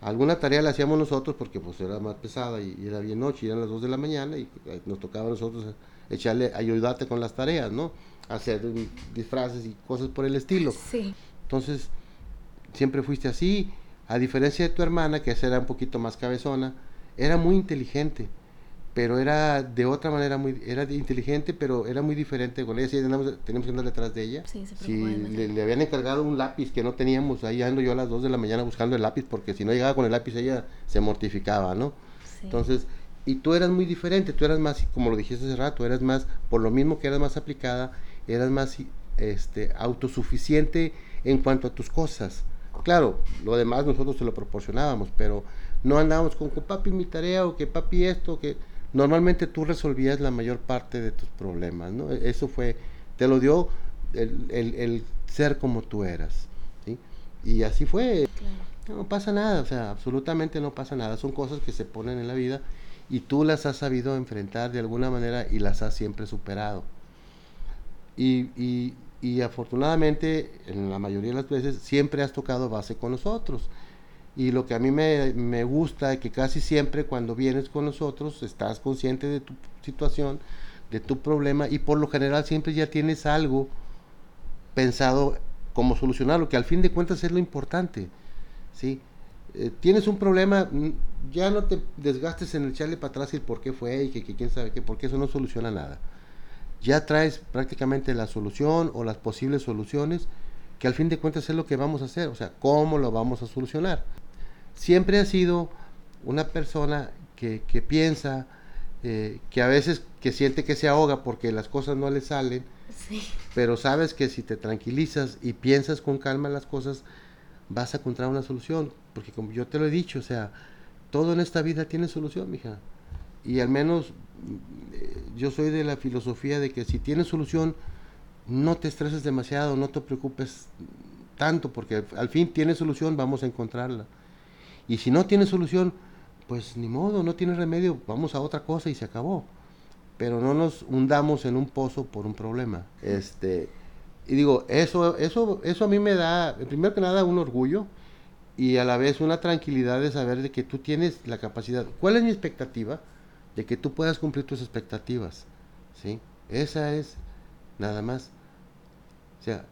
S2: Alguna tarea la hacíamos nosotros porque pues era más pesada y, era bien noche, y eran las 2 de la mañana y eh, nos tocaba a nosotros echarle, ayudarte con las tareas, ¿no? hacer disfraces y cosas por el estilo.
S1: Sí.
S2: Entonces, siempre fuiste así, a diferencia de tu hermana, que era un poquito más cabezona, era muy inteligente, pero era de otra manera muy, era inteligente, pero era muy diferente con ella, sí, teníamos, que andar detrás de ella.
S1: Sí,
S2: si le, habían encargado un lápiz que no teníamos, ahí ando yo a las 2 de la mañana buscando el lápiz, porque si no llegaba con el lápiz ella se mortificaba, ¿no? Entonces, y tú eras muy diferente, tú eras más, como lo dijiste hace rato, eras más, por lo mismo que eras más aplicada, eras más este, autosuficiente en cuanto a tus cosas. Claro, lo demás nosotros te lo proporcionábamos, pero no andábamos con que papi mi tarea o que papi esto, que normalmente tú resolvías la mayor parte de tus problemas, ¿no? E-, eso fue, te lo dio el, el, ser como tú eras, ¿sí? Y así fue. No pasa nada, o sea, absolutamente no pasa nada. Son cosas que se ponen en la vida y tú las has sabido enfrentar de alguna manera y las has siempre superado. Y, y, afortunadamente, en la mayoría de las veces, siempre has tocado base con nosotros. Y lo que a mí me, me, gusta es que casi siempre cuando vienes con nosotros estás consciente de tu situación, de tu problema y por lo general siempre ya tienes algo pensado como solucionarlo, que al fin de cuentas es lo importante. ¿sí? Eh, tienes un problema, ya no te desgastes en echarle para atrás el por qué fue y que, que quién sabe qué, porque eso no soluciona nada ya traes prácticamente la solución o las posibles soluciones, que al fin de cuentas es lo que vamos a hacer, o sea, cómo lo vamos a solucionar. Siempre ha sido una persona que, que piensa, eh, que a veces que siente que se ahoga porque las cosas no le salen, pero sabes que si te tranquilizas y piensas con calma las cosas, vas a encontrar una solución, porque como yo te lo he dicho, o sea, todo en esta vida tiene solución, mija. Y al menos yo soy de la filosofía de que si tienes solución, no te estreses demasiado, no te preocupes tanto, porque al fin tiene solución, vamos a encontrarla. Y si no tiene solución, pues ni modo, no tiene remedio, vamos a otra cosa y se acabó. Pero no nos hundamos en un pozo por un problema. Este, y digo, eso, eso, eso a mí me da, primero que nada, un orgullo y a la vez una tranquilidad de saber de que tú tienes la capacidad. ¿Cuál es mi expectativa? De que tú puedas cumplir tus expectativas. ¿sí? Esa es nada más. O sea,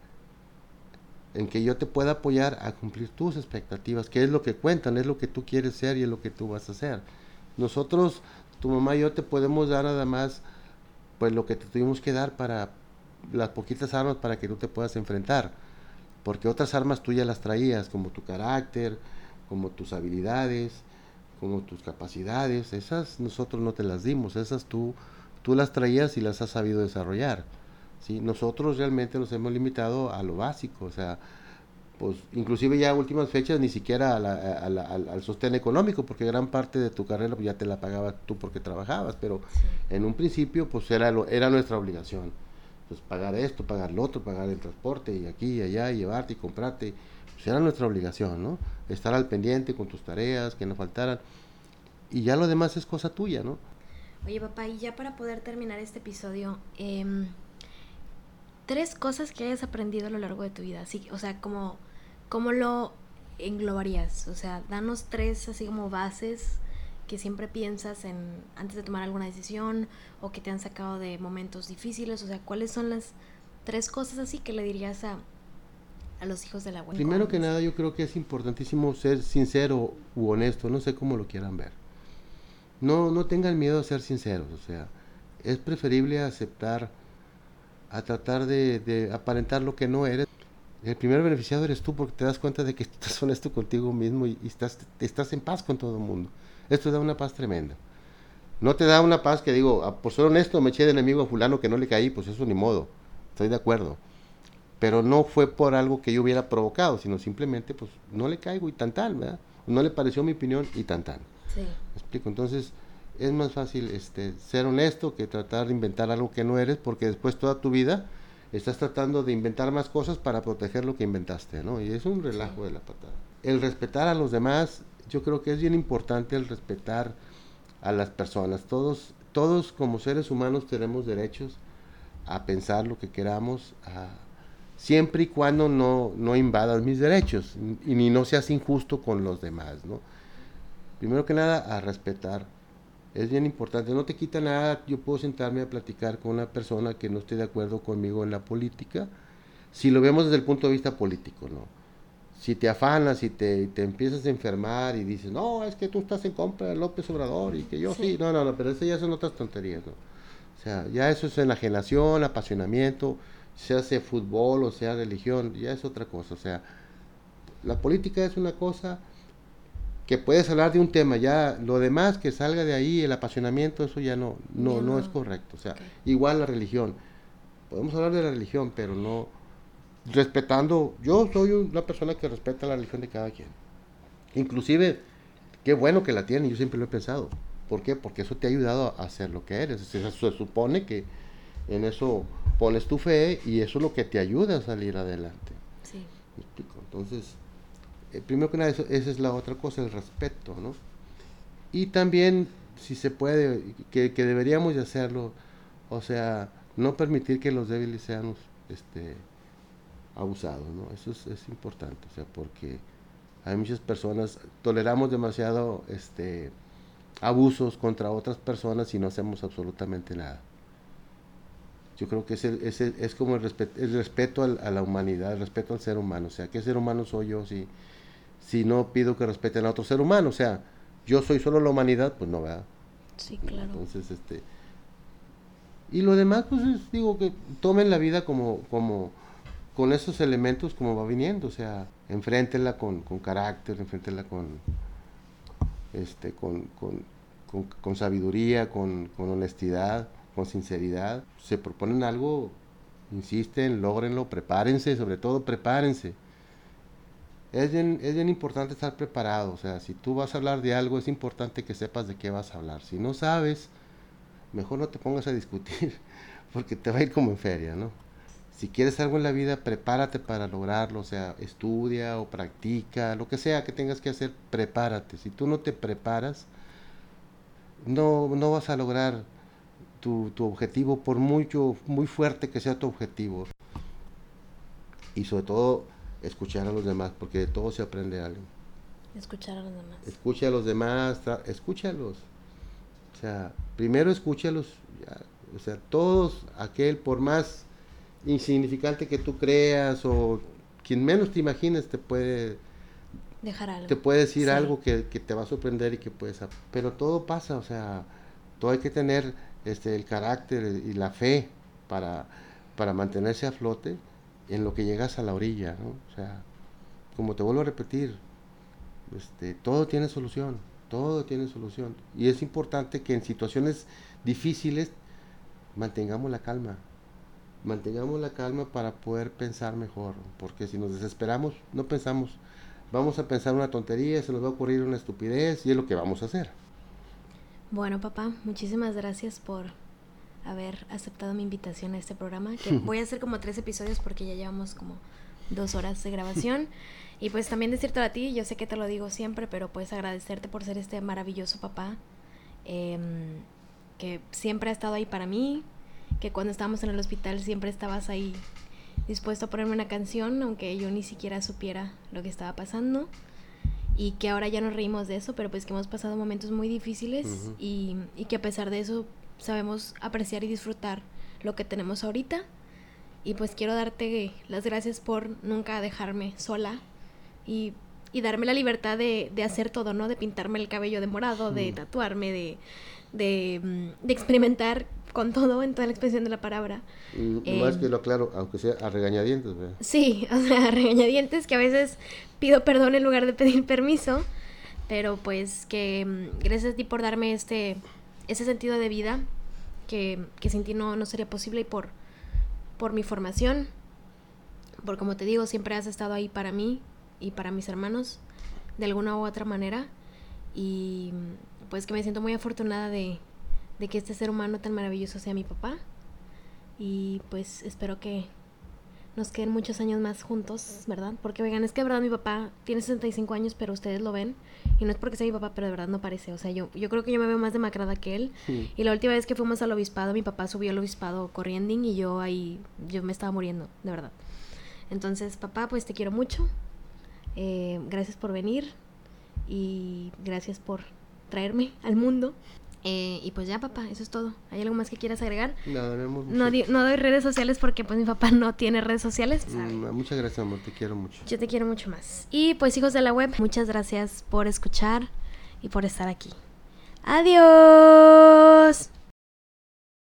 S2: en que yo te pueda apoyar a cumplir tus expectativas, que es lo que cuentan, es lo que tú quieres ser y es lo que tú vas a hacer. Nosotros, tu mamá y yo te podemos dar nada más pues lo que te tuvimos que dar para las poquitas armas para que tú te puedas enfrentar, porque otras armas tú ya las traías, como tu carácter, como tus habilidades, como tus capacidades, esas nosotros no te las dimos, esas tú, tú las traías y las has sabido desarrollar. ¿Sí? Nosotros realmente nos hemos limitado a lo básico, o sea, pues inclusive ya últimas fechas ni siquiera al, sostén económico, porque gran parte de tu carrera pues, ya te la pagabas tú porque trabajabas, pero en un principio pues era, lo, era nuestra obligación. Pues pagar esto, pagar lo otro, pagar el transporte y aquí y allá, y llevarte y comprarte, pues era nuestra obligación, ¿no? Estar al pendiente con tus tareas, que no faltaran. Y ya lo demás es cosa tuya, ¿no?
S1: Oye, papá, y ya para poder terminar este episodio, eh, tres cosas que hayas aprendido a lo largo de tu vida. Así, o sea, como, ¿cómo lo englobarías? O sea, danos tres así como bases que siempre piensas en antes de tomar alguna decisión o que te han sacado de momentos difíciles. O sea, ¿cuáles son las tres cosas así que le dirías a, a los hijos de la abuela?
S2: Primero que nada, yo creo que es importantísimo ser sincero u honesto. No sé cómo lo quieran ver. No, no tengan miedo a ser sinceros. O sea, es preferible aceptar a tratar de, aparentar lo que no eres. El primer beneficiado eres tú porque te das cuenta de que estás honesto contigo mismo y, estás, estás en paz con todo el mundo. Esto da una paz tremenda. No te da una paz que digo, ah, por ser honesto me eché de enemigo a fulano que no le caí, pues eso ni modo, estoy de acuerdo. Pero no fue por algo que yo hubiera provocado, sino simplemente pues no le caigo y tan tal, ¿verdad? No le pareció mi opinión y tan tal. Sí. ¿Me explico? Entonces, es más fácil este, ser honesto que tratar de inventar algo que no eres, porque después toda tu vida estás tratando de inventar más cosas para proteger lo que inventaste, ¿no? Y es un relajo de la patada. El respetar a los demás, yo creo que es bien importante el respetar a las personas. Todos, todos como seres humanos tenemos derechos a pensar lo que queramos, siempre y cuando no, no invadas mis derechos y ni no seas injusto con los demás, ¿no? Primero que nada, a respetar es bien importante. No te quita nada, yo puedo sentarme a platicar con una persona que no esté de acuerdo conmigo en la política, si lo vemos desde el punto de vista político, ¿no? Si te afanas y te, te empiezas a enfermar y dices, no, es que tú estás en contra de López Obrador y que yo sí, no, no, no, pero eso ya son otras tonterías, ¿no? O sea, ya eso es enajenación, apasionamiento, sea sea fútbol o sea religión, ya es otra cosa, o sea, la política es una cosa, que puedes hablar de un tema, ya lo demás que salga de ahí, el apasionamiento, eso ya no, no, no, es correcto. O sea, igual la religión. Podemos hablar de la religión, pero no respetando. Yo soy una persona que respeta la religión de cada quien. Inclusive, qué bueno que la tiene, yo siempre lo he pensado. ¿Por qué? Porque eso te ha ayudado a ser lo que eres. Se, se supone que en eso pones tu fe y eso es lo que te ayuda a salir adelante. Sí. Entonces, eh, primero que nada, esa es la otra cosa, el respeto, ¿no? Y también, si se puede, que, deberíamos de hacerlo, o sea, no permitir que los débiles sean este, abusados, ¿no? Eso es, importante, o sea, porque hay muchas personas, toleramos demasiado este, abusos contra otras personas y no hacemos absolutamente nada. Yo creo que es, es, como el, respeto, el respeto a la humanidad, el respeto al ser humano. O sea, ¿qué ser humano soy yo si si no pido que respeten a otro ser humano. O sea, yo soy solo la humanidad, pues no, ¿verdad?
S1: Sí, claro.
S2: Entonces, este... Y lo demás, pues digo que tomen la vida como, como, con esos elementos como va viniendo, o sea, enfréntenla con, con carácter, enfréntenla con, este, con, con, con, sabiduría, con, con honestidad, con sinceridad. Se proponen algo, insisten, logrenlo, prepárense, sobre todo prepárense es bien, es bien importante estar preparado. O sea, si tú vas a hablar de algo, es importante que sepas de qué vas a hablar. Si no sabes, mejor no te pongas a discutir, porque te va a ir como en feria, ¿no? si quieres algo en la vida, prepárate para lograrlo, o sea, estudia o practica, lo que sea que tengas que hacer, prepárate. Si tú no te preparas, no, no vas a lograr tu, tu objetivo, por mucho, muy fuerte que sea tu objetivo. Y sobre todo, escuchar a los demás, porque de todo se aprende algo.
S1: Escuchar a los demás.
S2: Escucha a los demás, escúchalos. O sea, primero escúchalos. o sea, todos, aquel, por más insignificante que tú creas o quien menos te imagines te puede
S1: dejar algo.
S2: Te puede decir algo que, que, te va a sorprender y que puedes... Pero todo pasa, o sea, todo hay que tener este, el carácter y la fe para, para mantenerse a flote en lo que llegas a la orilla, ¿no? O sea, como te vuelvo a repetir, este, todo tiene solución, todo tiene solución. Y es importante que en situaciones difíciles mantengamos la calma, mantengamos la calma para poder pensar mejor, porque si nos desesperamos, no pensamos, vamos a pensar una tontería, se nos va a ocurrir una estupidez y es lo que vamos a hacer.
S1: Bueno, papá, muchísimas gracias por haber aceptado mi invitación a este programa, que voy a hacer como tres episodios porque ya llevamos como dos horas de grabación. y pues también decirte a ti, yo sé que te lo digo siempre, pero pues agradecerte por ser este maravilloso papá, em, que siempre ha estado ahí para mí, que cuando estábamos en el hospital siempre estabas ahí dispuesto a ponerme una canción, aunque yo ni siquiera supiera lo que estaba pasando. Y que ahora ya nos reímos de eso, pero pues que hemos pasado momentos muy difíciles y, y que a pesar de eso sabemos apreciar y disfrutar lo que tenemos ahorita. Y pues quiero darte las gracias por nunca dejarme sola y, y darme la libertad de, de, hacer todo, ¿no? De pintarme el cabello de morado, de tatuarme, de, de, mm, de experimentar con todo en toda la expresión de la palabra.
S2: Y más que lo aclaro, aunque sea a regañadientes, ¿verdad?
S1: Sí, o sea, a regañadientes que a veces pido perdón en lugar de pedir permiso, pero pues que mm, gracias a ti por darme este, ese sentido de vida que, que sin ti no, no sería posible y por, por mi formación, por como te digo, siempre has estado ahí para mí y para mis hermanos de alguna u otra manera y pues que me siento muy afortunada de, de que este ser humano tan maravilloso sea mi papá. Y pues espero que nos queden muchos años más juntos, ¿verdad? Porque oigan, es que de verdad mi papá tiene 65 años, pero ustedes lo ven. Y no es porque sea mi papá, pero de verdad no parece. O sea, yo, yo creo que yo me veo más demacrada que él. Y la última vez que fuimos al obispado, mi papá subió al obispado corriendo y yo ahí, yo me estaba muriendo, de verdad. Entonces, papá, pues te quiero mucho. Eh, gracias por venir y gracias por traerme al mundo. Eh, y pues ya, papá, eso es todo. ¿Hay algo más que quieras agregar?
S2: No,
S1: no, no doy redes sociales porque pues mi papá no tiene redes sociales.
S2: Mm, muchas gracias, amor, te quiero mucho.
S1: Yo te quiero mucho más. Y pues hijos de la web, muchas gracias por escuchar y por estar aquí. Adiós.